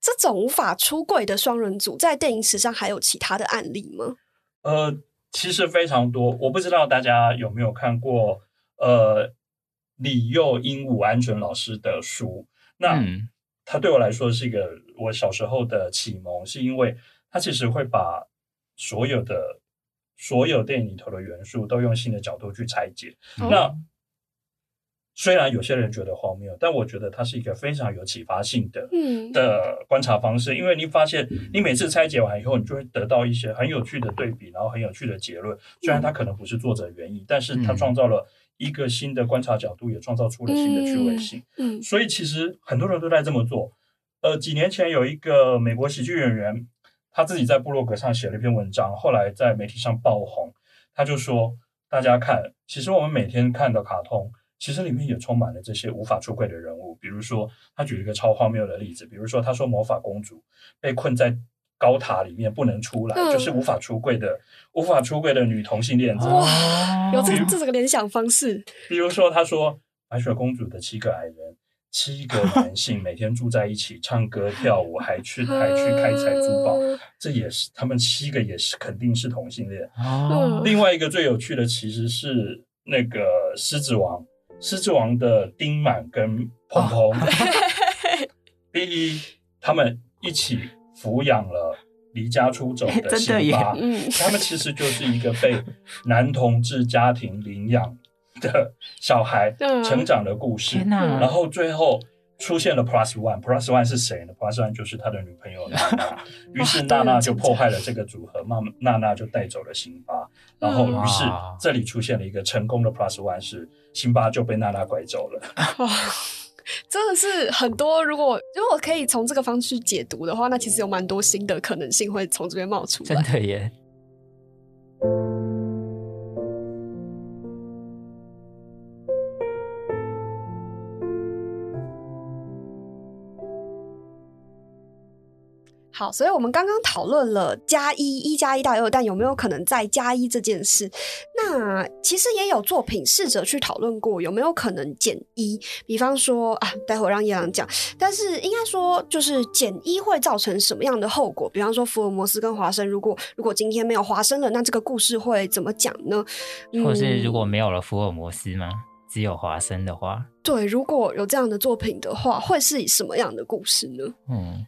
这种无法出柜的双人组，在电影史上还有其他的案例吗？呃，其实非常多。我不知道大家有没有看过，呃，李幼鹦鹉安鹑老师的书。那他对我来说是一个我小时候的启蒙，是因为他其实会把所有的所有电影里头的元素都用新的角度去拆解。那虽然有些人觉得荒谬，但我觉得它是一个非常有启发性的嗯的观察方式。因为你发现，你每次拆解完以后，你就会得到一些很有趣的对比，然后很有趣的结论。虽然它可能不是作者原意，但是它创造了一个新的观察角度，也创造出了新的趣味性。嗯，所以其实很多人都在这么做。呃，几年前有一个美国喜剧演员，他自己在部落格上写了一篇文章，后来在媒体上爆红。他就说：“大家看，其实我们每天看的卡通。”其实里面也充满了这些无法出柜的人物，比如说他举了一个超荒谬的例子，比如说他说魔法公主被困在高塔里面不能出来，就是无法出柜的无法出柜的女同性恋者。哇，有这这是个联想方式。比如说他说白雪公主的七个矮人，七个男性 每天住在一起，唱歌跳舞，还去还去开采珠宝，这也是他们七个也是肯定是同性恋。哦另外一个最有趣的其实是那个狮子王。狮子王的丁满跟鹏鹏，第一，他们一起抚养了离家出走的 辛巴，他们其实就是一个被男同志家庭领养的小孩成长的故事。然后最后出现了 Plus One，Plus One 是谁呢？Plus One 就是他的女朋友娜娜。于是娜娜就破坏了这个组合，妈娜娜就带走了辛巴。然后于是这里出现了一个成功的 Plus One 是。辛巴就被娜娜拐走了。哇，真的是很多。如果如果可以从这个方式解读的话，那其实有蛮多新的可能性会从这边冒出来。真的耶。好，所以我们刚刚讨论了加一，一加一大于二，但有没有可能再加一这件事？那其实也有作品试着去讨论过，有没有可能减一？比方说啊，待会让叶朗讲。但是应该说，就是减一会造成什么样的后果？比方说，福尔摩斯跟华生，如果如果今天没有华生了，那这个故事会怎么讲呢？或是如果没有了福尔摩斯吗？只有华生的话，对，如果有这样的作品的话，会是以什么样的故事呢？嗯。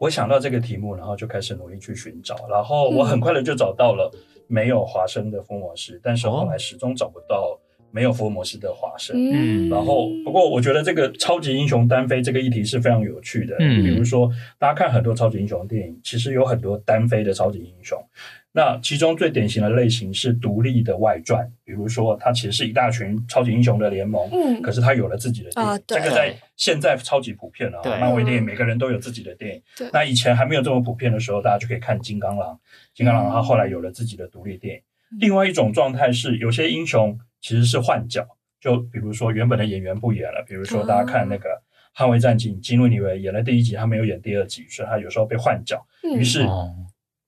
我想到这个题目，然后就开始努力去寻找，然后我很快的就找到了没有华生的福尔摩斯，但是后来始终找不到没有福尔摩斯的华生。嗯，然后不过我觉得这个超级英雄单飞这个议题是非常有趣的。嗯，比如说大家看很多超级英雄电影，其实有很多单飞的超级英雄。那其中最典型的类型是独立的外传，比如说它其实是一大群超级英雄的联盟，嗯，可是它有了自己的电影，这个在现在超级普遍了。漫威电影每个人都有自己的电影，那以前还没有这么普遍的时候，大家就可以看金刚狼，金刚狼它后来有了自己的独立电影。另外一种状态是，有些英雄其实是换角，就比如说原本的演员不演了，比如说大家看那个捍卫战警，金瑞尼维演了第一集，他没有演第二集，所以他有时候被换角，于是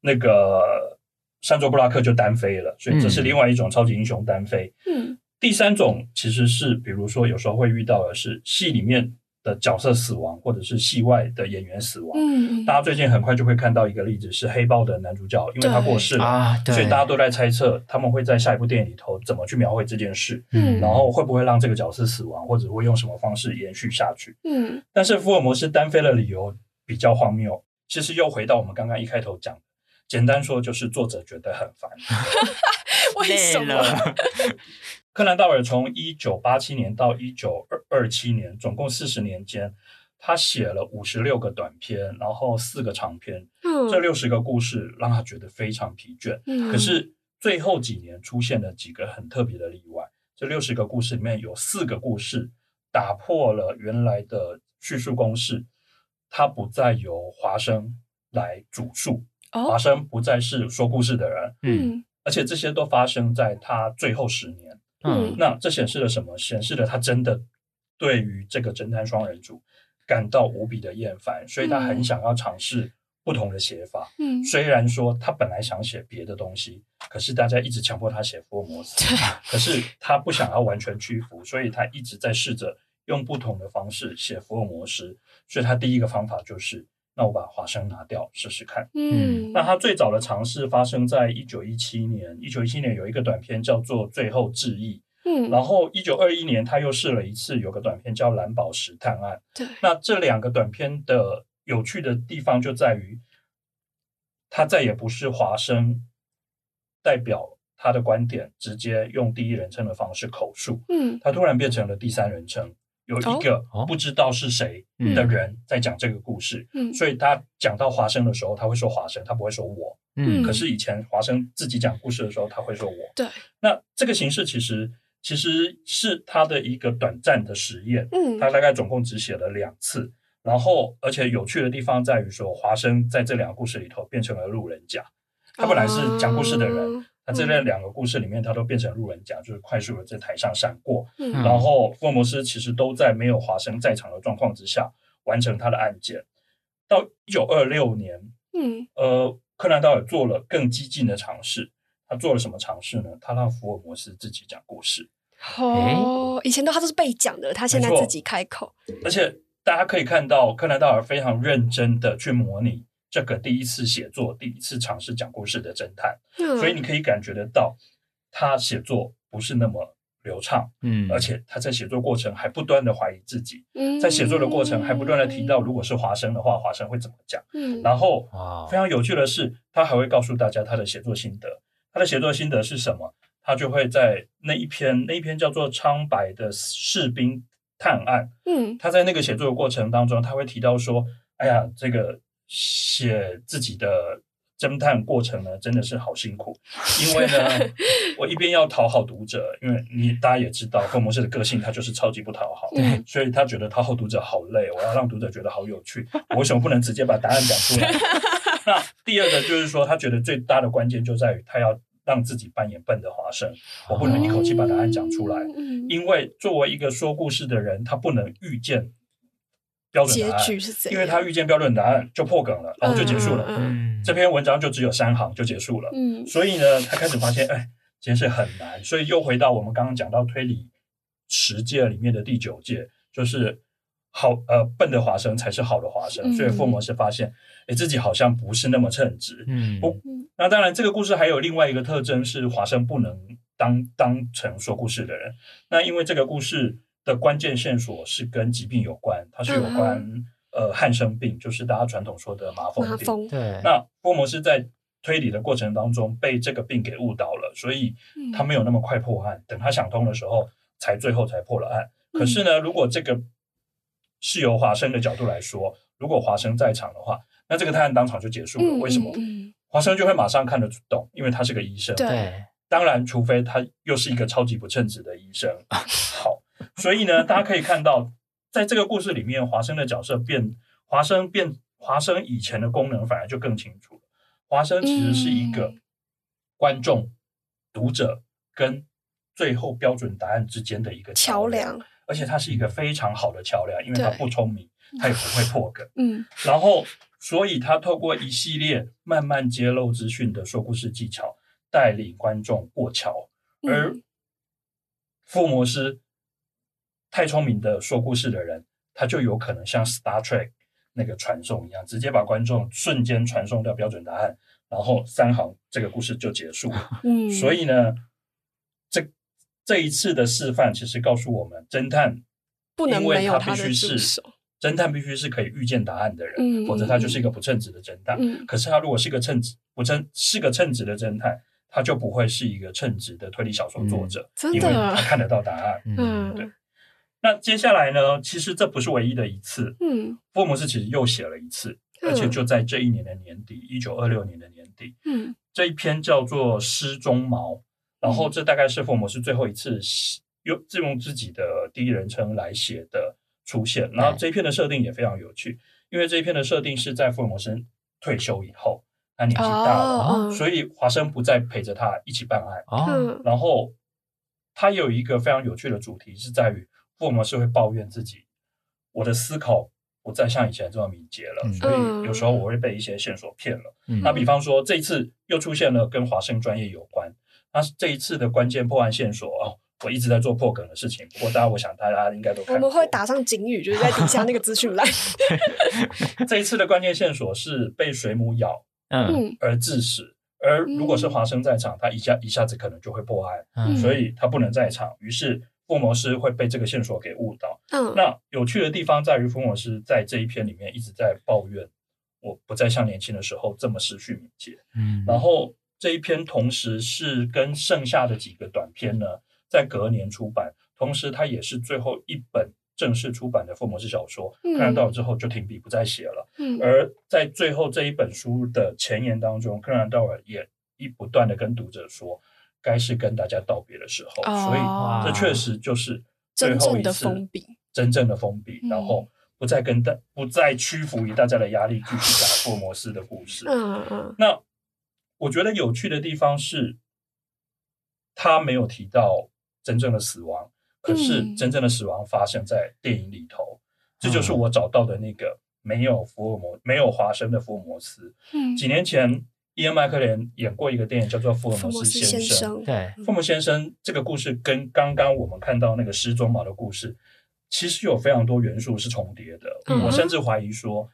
那个。山卓布拉克就单飞了，所以这是另外一种超级英雄单飞。嗯，第三种其实是，比如说有时候会遇到的是戏里面的角色死亡，或者是戏外的演员死亡。嗯，大家最近很快就会看到一个例子，是黑豹的男主角，因为他过世了，所以大家都在猜测他们会在下一部电影里头怎么去描绘这件事。嗯，然后会不会让这个角色死亡，或者会用什么方式延续下去？嗯，但是福尔摩斯单飞的理由比较荒谬，其实又回到我们刚刚一开头讲。简单说，就是作者觉得很烦。为什么？柯南道尔从一九八七年到一九二二七年，总共四十年间，他写了五十六个短篇，然后四个长篇。嗯，这六十个故事让他觉得非常疲倦。嗯，可是最后几年出现了几个很特别的例外。这六十个故事里面有四个故事打破了原来的叙述公式，它不再由华生来主述。华生不再是说故事的人，嗯，而且这些都发生在他最后十年，嗯，那这显示了什么？显示了他真的对于这个侦探双人组感到无比的厌烦，所以他很想要尝试不同的写法。嗯，虽然说他本来想写别的东西，可是大家一直强迫他写福尔摩斯，可是他不想要完全屈服，所以他一直在试着用不同的方式写福尔摩斯。所以他第一个方法就是。那我把华生拿掉试试看。嗯，那他最早的尝试发生在一九一七年。一九一七年有一个短片叫做《最后致意》。嗯，然后一九二一年他又试了一次，有个短片叫《蓝宝石探案》。对，那这两个短片的有趣的地方就在于，他再也不是华生代表他的观点，直接用第一人称的方式口述。嗯，他突然变成了第三人称。有一个不知道是谁的人在讲这个故事，所以他讲到华生的时候，他会说华生，他不会说我。嗯，可是以前华生自己讲故事的时候，他会说我。对，那这个形式其实其实是他的一个短暂的实验。嗯，他大概总共只写了两次，然后而且有趣的地方在于说，华生在这两个故事里头变成了路人甲，他本来是讲故事的人。那这两个故事里面，他都变成路人甲，就是快速的在台上闪过。嗯，然后福尔摩斯其实都在没有华生在场的状况之下完成他的案件。到一九二六年，嗯，呃，柯南道尔做了更激进的尝试。他做了什么尝试呢？他让福尔摩斯自己讲故事。哦，以前都他都是被讲的，他现在自己开口。而且大家可以看到，柯南道尔非常认真的去模拟。这个第一次写作、第一次尝试讲故事的侦探，所以你可以感觉得到，他写作不是那么流畅，嗯，而且他在写作过程还不断的怀疑自己，嗯，在写作的过程还不断的提到，如果是华生的话，华生会怎么讲，嗯，然后非常有趣的是，他还会告诉大家他的写作心得，他的写作心得是什么？他就会在那一篇那一篇叫做《苍白的士兵探案》，嗯，他在那个写作的过程当中，他会提到说，哎呀，这个。写自己的侦探过程呢，真的是好辛苦，因为呢，我一边要讨好读者，因为你大家也知道，福尔摩斯的个性他就是超级不讨好，对，所以他觉得讨好读者好累，我要让读者觉得好有趣，我为什么不能直接把答案讲出来？那第二个就是说，他觉得最大的关键就在于他要让自己扮演笨的华生，我不能一口气把答案讲出来，因为作为一个说故事的人，他不能预见。标准答案，因为他遇见标准答案就破梗了，然后就结束了。嗯这篇文章就只有三行就结束了。嗯所以呢，他开始发现，哎，这件事很难。所以又回到我们刚刚讲到推理十届里面的第九届，就是好呃笨的华生才是好的华生。所以福尔摩斯发现，哎，自己好像不是那么称职。嗯，不，那当然这个故事还有另外一个特征是华生不能当当成说故事的人。那因为这个故事。的关键线索是跟疾病有关，它是有关呃汉生病，就是大家传统说的麻风病。对，那福尔摩斯在推理的过程当中被这个病给误导了，所以他没有那么快破案。等他想通的时候，才最后才破了案。可是呢，如果这个是由华生的角度来说，如果华生在场的话，那这个探案当场就结束了。为什么？华生就会马上看得懂，因为他是个医生。对，当然，除非他又是一个超级不称职的医生。好。所以呢，大家可以看到，在这个故事里面，华生的角色变，华生变，华生以前的功能反而就更清楚了。华生其实是一个观众、读者跟最后标准答案之间的一个桥梁，而且他是一个非常好的桥梁，因为他不聪明，他也不会破梗。嗯，然后，所以他透过一系列慢慢揭露资讯的说故事技巧，带领观众过桥，而福摩斯。太聪明的说故事的人，他就有可能像 Star Trek 那个传送一样，直接把观众瞬间传送到标准答案，然后三行这个故事就结束了。嗯，所以呢，这这一次的示范其实告诉我们，侦探不能没有他必须是侦探，必须是可以预见答案的人，否则他就是一个不称职的侦探。可是他如果是个称职不称是个称职的侦探，他就不会是一个称职的推理小说作者，因为他看得到答案。嗯，对。那接下来呢？其实这不是唯一的一次。嗯，福尔摩斯其实又写了一次，而且就在这一年的年底，一九二六年的年底。嗯，这一篇叫做《失踪毛》，然后这大概是福尔摩斯最后一次用自用自己的第一人称来写的出现。然后这一篇的设定也非常有趣，因为这一篇的设定是在福尔摩斯退休以后，他年纪大了，所以华生不再陪着他一起办案。哦，然后他有一个非常有趣的主题是在于。福尔摩斯会抱怨自己，我的思考不再像以前这么敏捷了，所以有时候我会被一些线索骗了。那比方说这一次又出现了跟华生专业有关，那这一次的关键破案线索哦，我一直在做破梗的事情。不过大家，我想大家应该都看。我们会打上警语，就是在底下那个资讯栏。这一次的关键线索是被水母咬，嗯，而致死。而如果是华生在场，他一下一下子可能就会破案，所以他不能在场。于是福摩斯会被这个线索给误导。嗯，那有趣的地方在于福摩斯在这一篇里面一直在抱怨，我不再像年轻的时候这么失去敏捷。嗯，然后这一篇同时是跟剩下的几个短篇呢，在隔年出版，同时它也是最后一本。正式出版的福摩斯小说，看到了之后就停笔不再写了。嗯，而在最后这一本书的前言当中，柯南道尔也一不断的跟读者说，该是跟大家道别的时候。所以这确实就是最后一次封笔，真正的封笔，然后不再跟大不再屈服于大家的压力，继续讲福尔摩斯的故事。嗯嗯。那我觉得有趣的地方是，他没有提到真正的死亡。可是真正的死亡发生在电影里头，这就是我找到的那个没有福尔摩没有华生的福尔摩斯。嗯，几年前伊恩麦克连演过一个电影叫做《福尔摩斯先生》。对，福尔摩斯先生这个故事跟刚刚我们看到那个失踪马的故事，其实有非常多元素是重叠的。我甚至怀疑说，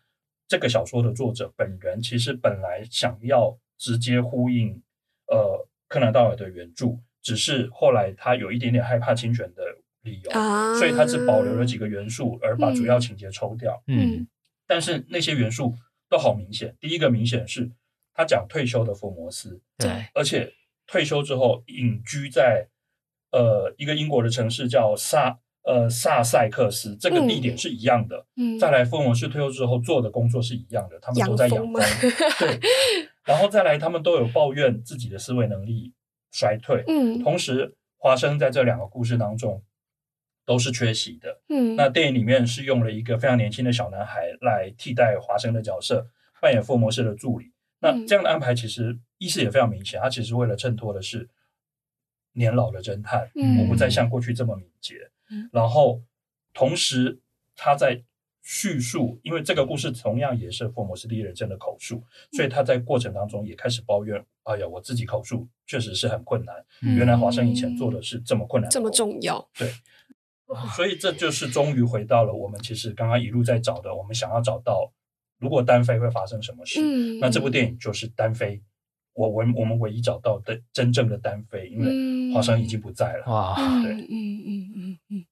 这个小说的作者本人其实本来想要直接呼应呃柯南道尔的原著。只是后来他有一点点害怕侵权的理由，所以他只保留了几个元素，而把主要情节抽掉。嗯，但是那些元素都好明显。第一个明显是他讲退休的福摩斯，对，而且退休之后隐居在呃一个英国的城市叫萨呃萨塞克斯，这个地点是一样的。嗯，再来福摩斯退休之后做的工作是一样的，他们都在养蜂。对，然后再来他们都有抱怨自己的思维能力。衰退，嗯，同时华生在这两个故事当中都是缺席的，嗯，那电影里面是用了一个非常年轻的小男孩来替代华生的角色，扮演福摩斯的助理。那这样的安排其实意思也非常明显，他其实为了衬托的是年老的侦探，我不再像过去这么敏捷，然后同时他在。叙述，因为这个故事同样也是福摩斯第一人称的口述，所以他在过程当中也开始抱怨：“哎呀，我自己口述确实是很困难。原来华生以前做的是这么困难，这么重要。”对，所以这就是终于回到了我们其实刚刚一路在找的，我们想要找到如果单飞会发生什么事。那这部电影就是单飞，我我我们唯一找到的真正的单飞，因为华生已经不在了。哇，对，嗯嗯嗯嗯，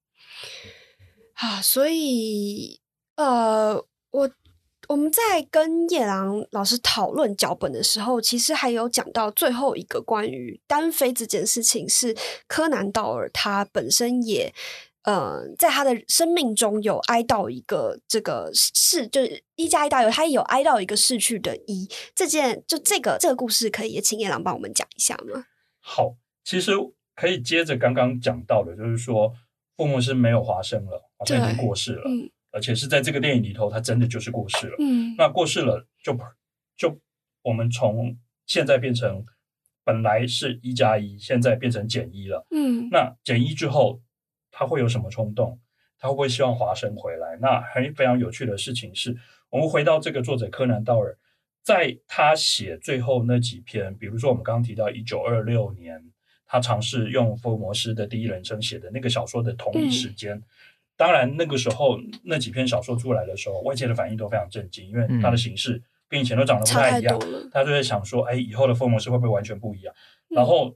啊，所以。呃，我我们在跟叶郎老师讨论脚本的时候，其实还有讲到最后一个关于单飞这件事情，是柯南道尔他本身也呃，在他的生命中有哀悼一个这个逝，就是一加一大于他也有哀悼一个逝去的一这件，就这个这个故事，可以也请叶郎帮我们讲一下吗？好，其实可以接着刚刚讲到的，就是说父母是没有华生了，华生已经过世了。而且是在这个电影里头，他真的就是过世了。嗯，那过世了，就就我们从现在变成本来是一加一，现在变成减一了。嗯，那减一之后，他会有什么冲动？他会不会希望华生回来？那很非常有趣的事情是，我们回到这个作者柯南道尔，在他写最后那几篇，比如说我们刚刚提到一九二六年，他尝试用福尔摩斯的第一人称写的那个小说的同一时间。当然，那个时候那几篇小说出来的时候，外界的反应都非常震惊，因为它的形式跟以前都长得不太一样。他就在想说：“哎，以后的福尔摩斯会不会完全不一样？”然后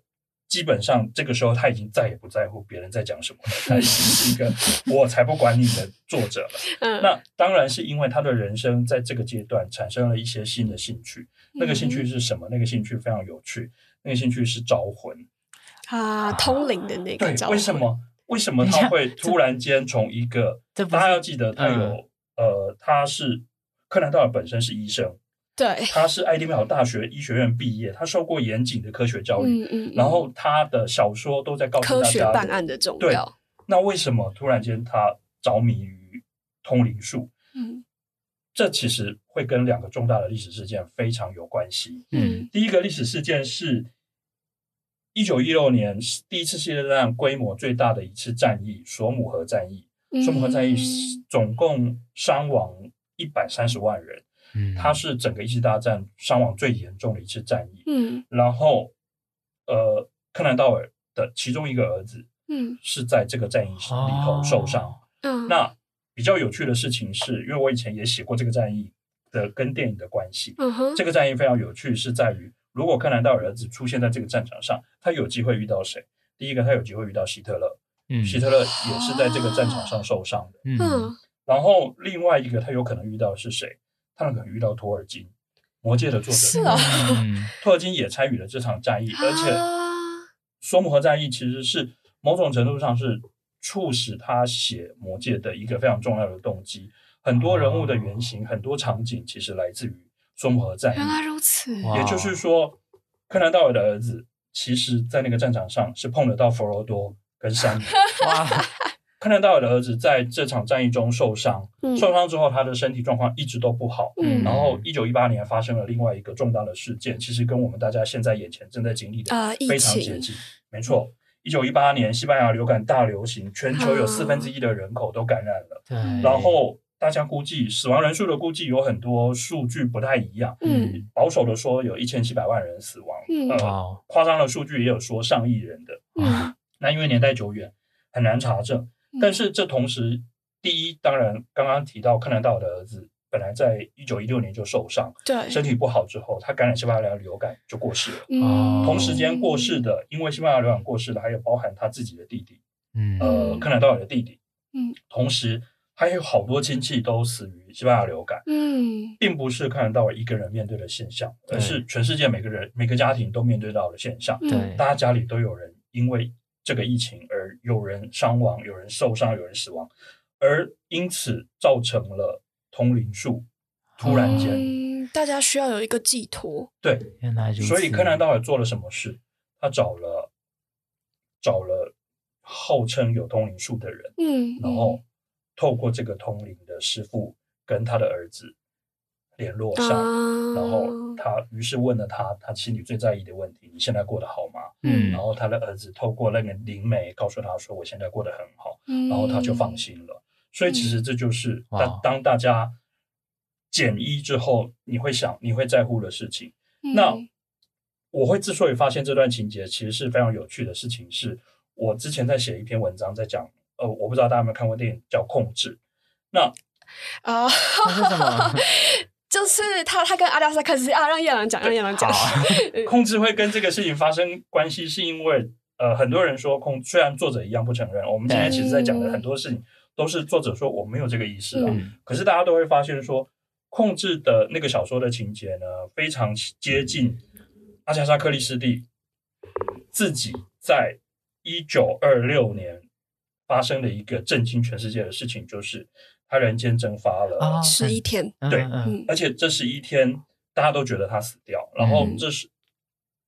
基本上这个时候他已经再也不在乎别人在讲什么了，他已经是一个我才不管你的作者了。那当然是因为他的人生在这个阶段产生了一些新的兴趣。那个兴趣是什么？那个兴趣非常有趣。那个兴趣是招魂啊，通灵的那个。对，为什么？为什么他会突然间从一个？大家要记得，他有呃，他是柯南道尔本身是医生，对，他是爱丁堡大学医学院毕业，他受过严谨的科学教育，嗯嗯，然后他的小说都在告诉大家科学办案的重要。那为什么突然间他着迷于通灵术？嗯，这其实会跟两个重大的历史事件非常有关系。嗯，第一个历史事件是。一九一六年，第一次世界大战规模最大的一次战役——索姆河战役。索姆河战役总共伤亡一百三十万人，嗯，它是整个一次大战伤亡最严重的一次战役。嗯然后，呃，柯南道尔的其中一个儿子嗯是在这个战役里头受伤。嗯，那比较有趣的事情是，因为我以前也写过这个战役的跟电影的关系。嗯哼，这个战役非常有趣，是在于如果柯南道尔儿子出现在这个战场上，他有机会遇到谁？第一个，他有机会遇到希特勒，嗯希特勒也是在这个战场上受伤的。嗯嗯然后另外一个，他有可能遇到的是谁？他有可能遇到托尔金，《魔戒》的作者。是啊嗯 托尔金也参与了这场战役，而且啊索姆河战役其实是某种程度上是促使他写《魔戒》的一个非常重要的动机。很多人物的原型，很多场景其实来自于索姆河战役。原来如此，也就是说，柯南道尔的儿子其实在那个战场上是碰得到佛罗多跟山姆。哇，柯南道尔的儿子在这场战役中受伤，嗯受伤之后他的身体状况一直都不好。嗯然后，一九一八年发生了另外一个重大的事件，其实跟我们大家现在眼前正在经历的非常接近。没错，一九一八年西班牙流感大流行，全球有啊四分之一的人口都感染了。对，然后大家估计死亡人数的估计有很多数据不太一样，嗯保守的说有一千七百万人死亡，嗯呃，夸张的数据也有说上亿人的。嗯那因为年代久远，很难查证。但是这同时，第一，当然刚刚提到柯南道尔的儿子本来在一九一六年就受伤，对，身体不好之后，他感染西班牙流感就过世了。嗯同时间过世的，因为西班牙流感过世的，还有包含他自己的弟弟，嗯呃，柯南道尔的弟弟。嗯，同时还有好多亲戚都死于西班牙流感，嗯并不是柯南道尔一个人面对的现象，而是全世界每个人每个家庭都面对到的现象。嗯对大家家里都有人因为这个疫情而有人伤亡、有人受伤、有人死亡，而因此造成了通灵术突然间、嗯，大家需要有一个寄托，对，原来如此，所以柯南道尔做了什么事？他找了找了号称有通灵术的人，嗯，然后透过这个通灵的师傅跟他的儿子联络上，啊，然后他于是问了他他心里最在意的问题：你现在过得好吗？嗯然后他的儿子透过那个灵媒告诉他说：“我现在过得很好。”嗯，然后他就放心了。所以其实这就是哇当当大家减一之后，你会想你会在乎的事情。嗯。那我会之所以发现这段情节其实是非常有趣的事情，是我之前在写一篇文章在讲，呃，我不知道大家有没有看过电影叫《控制》。那啊，那是什么？就是他，他跟阿加莎克斯啊，让叶朗讲，让叶朗讲。控制会跟这个事情发生关系，是因为呃，很多人说控，虽然作者一样不承认，我们今天其实在讲的很多事情都是作者说我没有这个意思啊，嗯。可是大家都会发现说，控制的那个小说的情节呢，非常接近阿加莎·克里斯蒂自己在一九二六年发生的一个震惊全世界的事情，就是他人间蒸发了。啊十一天，对而且这十一天大家都觉得他死掉，然后嗯这是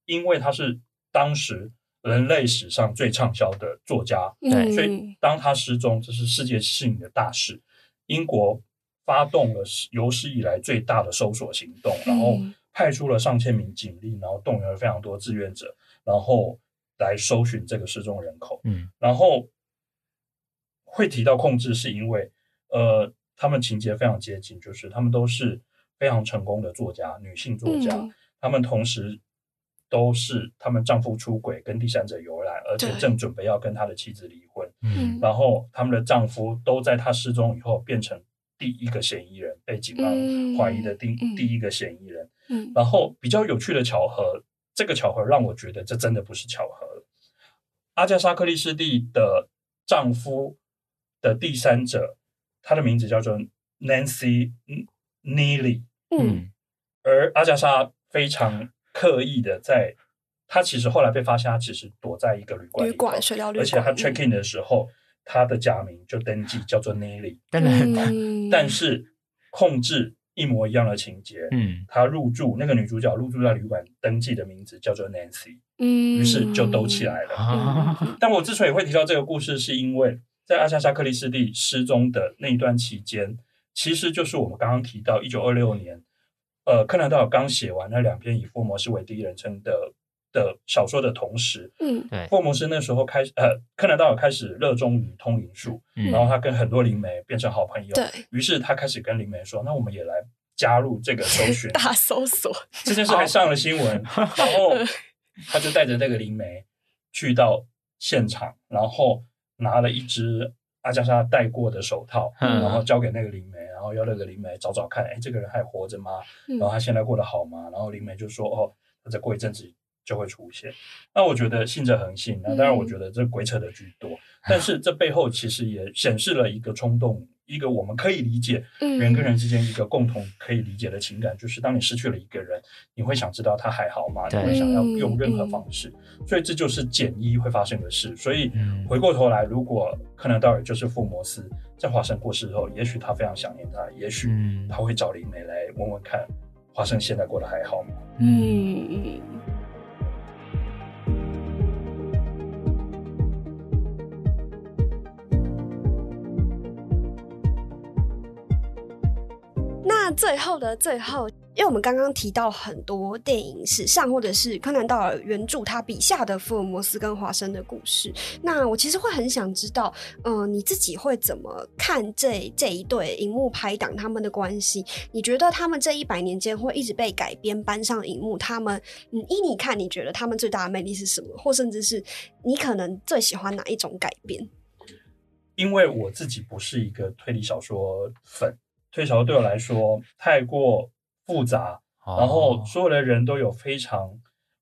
因为他是当时人类史上最畅销的作家，对所以嗯当他失踪，这是世界性的大事。英国发动了有史以来最大的搜索行动，然后嗯派出了上千名警力，然后动员了非常多志愿者，然后来搜寻这个失踪人口。嗯然后会提到控制，是因为呃，他们情节非常接近，就是他们都是非常成功的作家，女性作家，嗯他们同时都是他们丈夫出轨跟第三者有来，而且正准备要跟他的妻子离婚，嗯然后他们的丈夫都在他失踪以后变成第一个嫌疑人，被警方嗯怀疑的第、嗯第一个嫌疑人。嗯然后比较有趣的巧合，这个巧合让我觉得这真的不是巧合了。阿加莎·克里斯蒂的丈夫的第三者，他的名字叫做 Nancy Neely，嗯。而阿加莎非常刻意的在，他其实后来被发现，他其实躲在一个旅馆旅馆水疗旅馆，而且他 check in 的时候，他的假名就登记叫做 Neely，当然，嗯，但是控制一模一样的情节，嗯。她入住那个女主角入住在旅馆登记的名字叫做 Nancy，嗯，于是就都起来了。啊。但我之所以会提到这个故事，是因为在阿加莎·克里斯蒂失踪的那一段期间，其实就是我们刚刚提到一九二六年，呃，柯南道尔刚写完那两篇以福尔摩斯为第一人称的的小说的同时，嗯，对，福尔摩斯那时候开始，呃，柯南道尔开始热衷于通灵术，嗯。然后他跟很多灵媒变成好朋友，对。于是他开始跟灵媒说：“那我们也来加入这个搜寻 大搜索。”这件事还上了新闻，然后他就带着那个灵媒去到现场，然后拿了一只阿加莎戴过的手套，然后交给那个灵媒，然后要那个灵媒找找看，哎，这个人还活着吗？然后他现在过得好吗？然后灵媒就说：“哦，他再过一阵子。”就会出现。那我觉得信者恒信，那当然我觉得这鬼扯的居多。但是这背后其实也显示了一个冲动，一个我们可以理解人跟人之间一个共同可以理解的情感，就是当你失去了一个人，你会想知道他还好吗？你会想要用任何方式。所以这就是简一会发生的事。所以回过头来，如果柯南道尔就是福摩斯，在华生过世后，也许他非常想念他，也许他会找灵媒来问问看，华生现在过得还好吗？嗯那最后的最后，因为我们刚刚提到很多电影史上或者是柯南道尔原著他笔下的福尔摩斯跟华生的故事，那我其实会很想知道，嗯，你自己会怎么看这这一对荧幕拍档他们的关系？你觉得他们这一百年间会一直被改编搬上荧幕？他们，嗯，依你看，你觉得他们最大的魅力是什么？或甚至是你可能最喜欢哪一种改编？因为我自己不是一个推理小说粉。推小说对我来说太过复杂，然后所有的人都有非常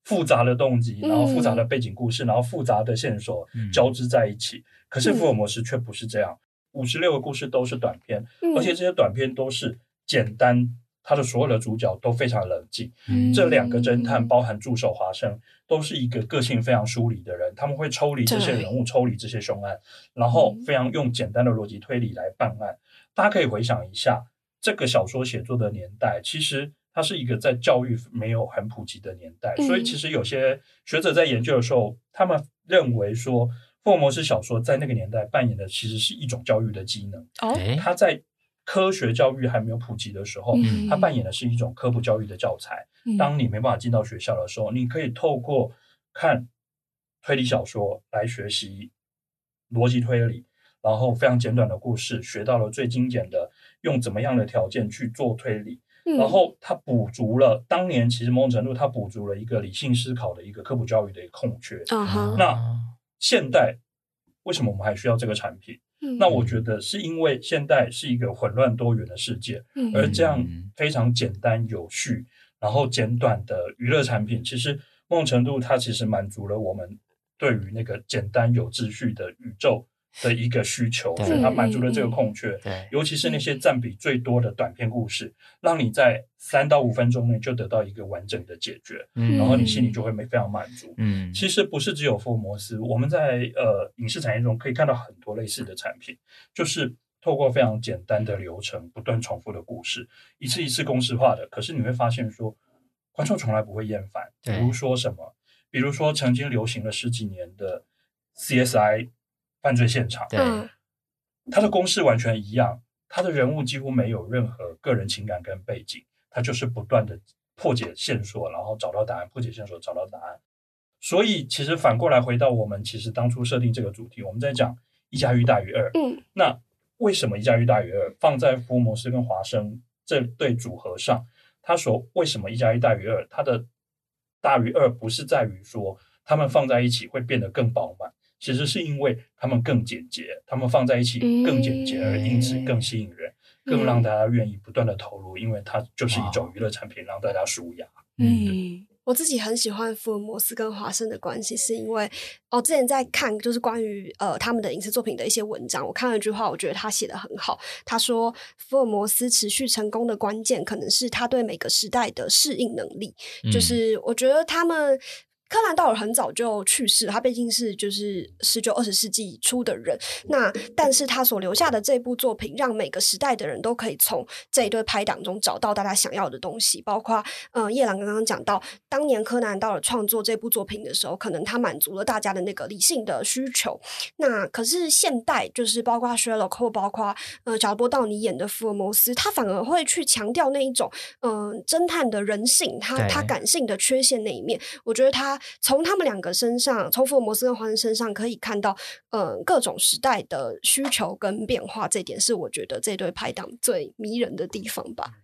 复杂的动机，然后复杂的背景故事，然后复杂的线索交织在一起。可是福尔摩斯却不是这样，五十六个故事都是短片，而且这些短篇都是简单，他的所有的主角都非常冷静。这两个侦探，包含助手华生，都是一个个性非常疏离的人，他们会抽离这些人物，抽离这些凶案，然后非常用简单的逻辑推理来办案。大家可以回想一下，这个小说写作的年代，其实它是一个在教育没有很普及的年代，所以其实有些学者在研究的时候，他们认为说，福尔摩斯小说在那个年代扮演的其实是一种教育的机能。哦，他在科学教育还没有普及的时候，他扮演的是一种科普教育的教材。当你没办法进到学校的时候，你可以透过看推理小说来学习逻辑推理。然后非常简短的故事，学到了最精简的用怎么样的条件去做推理，然后他补足了当年其实某种程度他补足了一个理性思考的一个科普教育的一个空缺。那现代为什么我们还需要这个产品？那我觉得是因为现代是一个混乱多元的世界，而这样非常简单有序，然后简短的娱乐产品，其实某种程度它其实满足了我们对于那个简单有秩序的宇宙。的一个需求，所以它满足了这个空缺。对，尤其是那些占比最多的短篇故事，让你在三到五分钟内就得到一个完整的解决，嗯然后你心里就会没非常满足。嗯，其实不是只有福尔摩斯，我们在呃影视产业中可以看到很多类似的产品，就是透过非常简单的流程，不断重复的故事，一次一次公式化的。可是你会发现说，观众从来不会厌烦。比如说什么？比如说曾经流行了十几年的 CSI。犯罪现场，对，他的公式完全一样，他的人物几乎没有任何个人情感跟背景，他就是不断的破解线索，然后找到答案，破解线索找到答案。所以其实反过来回到我们其实当初设定这个主题，我们在讲一加一大于二。嗯，那为什么一加一大于二放在福尔摩斯跟华生这对组合上？他说为什么一加一大于二？它的大于二不是在于说他们放在一起会变得更饱满。其实是因为他们更简洁，他们放在一起更简洁，而因此更吸引人，更让大家愿意不断的投入，因为它就是一种娱乐产品，让大家舒压。嗯，我自己很喜欢福尔摩斯跟华生的关系，是因为哦，之前在看就是关于呃他们的影视作品的一些文章，我看了一句话，我觉得他写的很好。他说，福尔摩斯持续成功的关键，可能是他对每个时代的适应能力。就是我觉得他们。柯南道尔很早就去世，他毕竟是就是十九二十世纪初的人。那但是他所留下的这部作品，让每个时代的人都可以从这一对拍档中找到大家想要的东西。包括嗯，叶朗刚刚讲到，当年柯南道尔创作这部作品的时候，可能他满足了大家的那个理性的需求。那可是现代，就是包括 Sherlock 或包括呃乔波道尼演的福尔摩斯，他反而会去强调那一种嗯侦探的人性，他他感性的缺陷那一面。我觉得他。从他们两个身上，从福尔摩斯跟华生身上可以看到，嗯，各种时代的需求跟变化，这点是我觉得这对拍档最迷人的地方吧。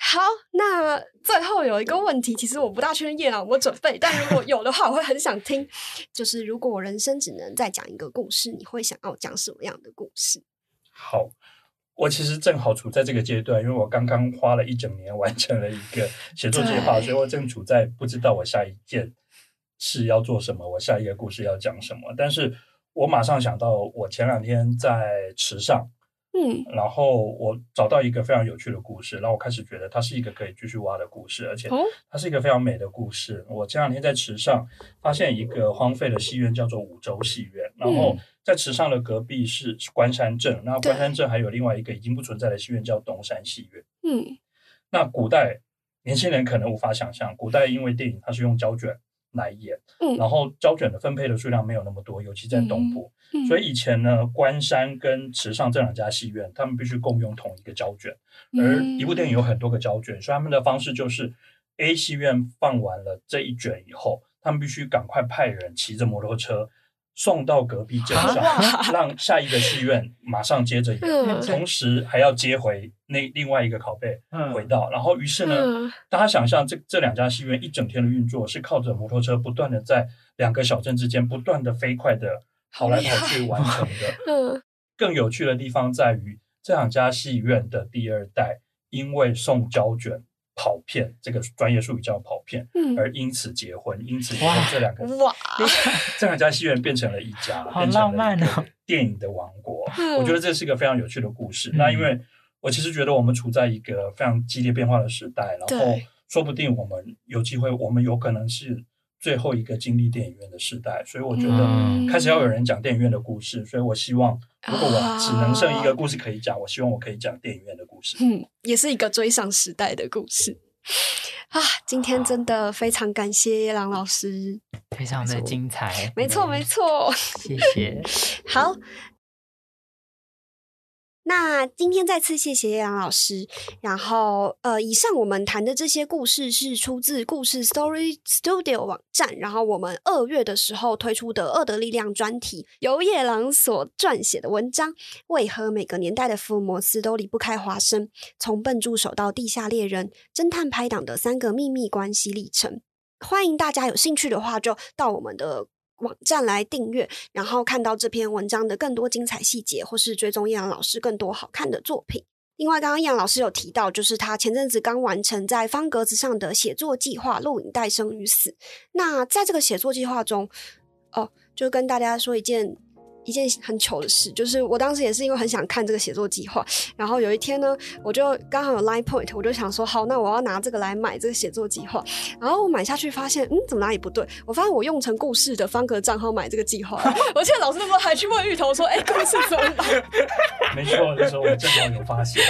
好，那最后有一个问题，其实我不大确认叶朗有没有准备，但如果有的话，我会很想听。就是如果我人生只能再讲一个故事，你会想要讲什么样的故事？好，我其实正好处在这个阶段，因为我刚刚花了一整年完成了一个写作计划，所以我正处在不知道我下一件事要做什么，我下一个故事要讲什么。但是我马上想到，我前两天在池上。嗯，然后我找到一个非常有趣的故事，然后我开始觉得它是一个可以继续挖的故事，而且它是一个非常美的故事。我前两天在池上发现一个荒废的戏院，叫做五洲戏院。然后在池上的隔壁是关山镇，那关山镇还有另外一个已经不存在的戏院，叫东山戏院。嗯，那古代年轻人可能无法想象，古代因为电影它是用胶卷。来演，然后胶卷的分配的数量没有那么多，尤其在东部，所以以前呢，关山跟池上这两家戏院，他们必须共用同一个胶卷，而一部电影有很多个胶卷，所以他们的方式就是 A 戏院放完了这一卷以后，他们必须赶快派人骑着摩托车。送到隔壁镇上，让下一个戏院马上接着演，同时还要接回那另外一个拷贝回到。然后，于是呢，大家想象这这两家戏院一整天的运作是靠着摩托车不断的在两个小镇之间不断的飞快的跑来跑去完成的。更有趣的地方在于，这两家戏院的第二代因为送胶卷。跑片这个专业术语叫跑片，而因此结婚，因此以后这两个哇，这两家戏院变成了一家，好浪漫哦！电影的王国，我觉得这是一个非常有趣的故事。那因为我其实觉得我们处在一个非常激烈变化的时代，然后说不定我们有机会，我们有可能是最后一个经历电影院的时代，所以我觉得开始要有人讲电影院的故事。所以我希望，如果我只能剩一个故事可以讲，我希望我可以讲电影院的故事。嗯。也是一个追上时代的故事啊！今天真的非常感谢叶朗老师，非常的精彩。没错，没错，谢谢。好。那今天再次谢谢叶阳老师。然后，呃，以上我们谈的这些故事是出自故事 Story Studio 网站。然后，我们二月的时候推出的《恶的力量》专题，由叶狼所撰写的文章。为何每个年代的福尔摩斯都离不开华生？从笨助手到地下猎人，侦探拍档的三个秘密关系历程。欢迎大家有兴趣的话，就到我们的。网站来订阅，然后看到这篇文章的更多精彩细节，或是追踪叶阳老师更多好看的作品。另外，刚刚叶阳老师有提到，就是他前阵子刚完成在方格子上的写作计划《录影带生与死》。那在这个写作计划中，哦，就跟大家说一件。一件很糗的事，就是我当时也是因为很想看这个写作计划，然后有一天呢，我就刚好有 Line Point，我就想说，好，那我要拿这个来买这个写作计划。然后我买下去发现，嗯，怎么哪里不对？我发现我用成故事的方格账号买这个计划，我记得老师那时候还去问芋头说，哎，故事怎么买？没错，那时候我正好有发现。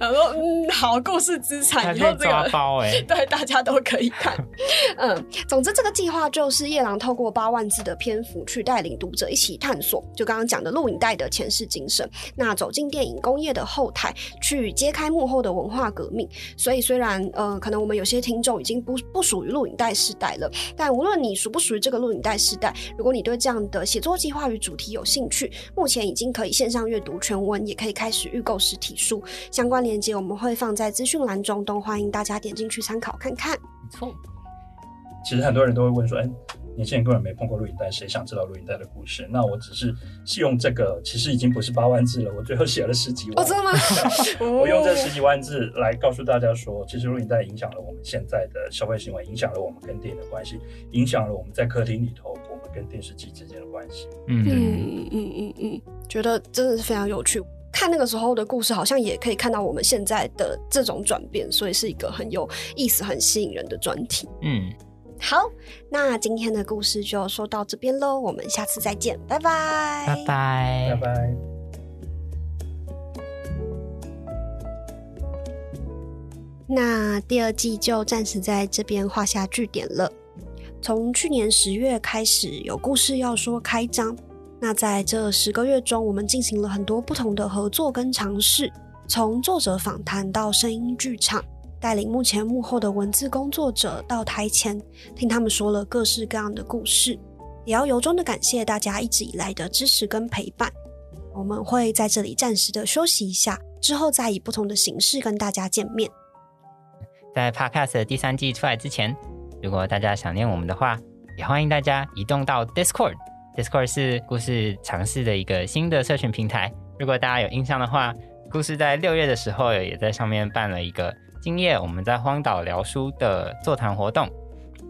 然后说，嗯，好，故事资产以后这个包哎，对，大家都可以看。嗯，总之这个计划就是夜郎透过八万字的篇幅去带领读者一起探。就刚刚讲的录影带的前世今生，那走进电影工业的后台，去揭开幕后的文化革命。所以虽然呃，可能我们有些听众已经不不属于录影带时代了，但无论你属不属于这个录影带时代，如果你对这样的写作计划与主题有兴趣，目前已经可以线上阅读全文，也可以开始预购实体书。相关链接我们会放在资讯栏中，都欢迎大家点进去参考看看。没错，其实很多人都会问说，哎。年轻人根本没碰过录影带，谁想知道录影带的故事？那我只是用这个，其实已经不是八万字了，我最后写了十几万。哦，真的吗？我用这十几万字来告诉大家说，其实录影带影响了我们现在的消费行为，影响了我们跟电影的关系，影响了我们在客厅里头我们跟电视机之间的关系。嗯嗯嗯嗯嗯，觉得真的是非常有趣。看那个时候的故事，好像也可以看到我们现在的这种转变，所以是一个很有意思、很吸引人的专题。嗯。好，那今天的故事就说到这边喽，我们下次再见，拜拜，拜拜，拜拜。那第二季就暂时在这边画下句点了。从去年十月开始，有故事要说开张。那在这十个月中，我们进行了很多不同的合作跟尝试，从作者访谈到声音剧场。带领目前幕后的文字工作者到台前，听他们说了各式各样的故事，也要由衷的感谢大家一直以来的支持跟陪伴。我们会在这里暂时的休息一下，之后再以不同的形式跟大家见面。在 Podcast 第三季出来之前，如果大家想念我们的话，也欢迎大家移动到 Discord。Discord 是故事尝试的一个新的社群平台。如果大家有印象的话，故事在六月的时候也在上面办了一个。今夜我们在荒岛聊书的座谈活动，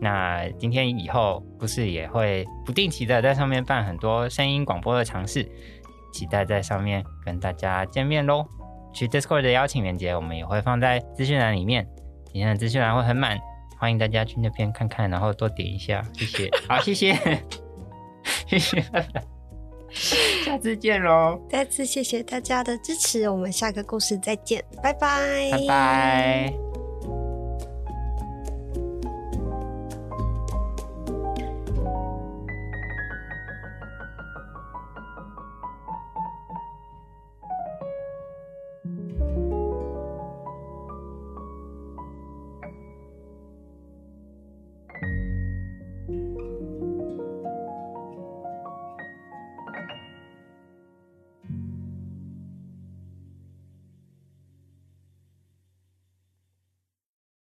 那今天以后故事也会不定期的在上面办很多声音广播的尝试，期待在上面跟大家见面喽。去 Discord 的邀请链接我们也会放在资讯栏里面，今天的资讯栏会很满，欢迎大家去那边看看，然后多点一下，谢谢。好，谢谢，谢谢，下次见喽！再次谢谢大家的支持，我们下个故事再见，拜拜，拜拜。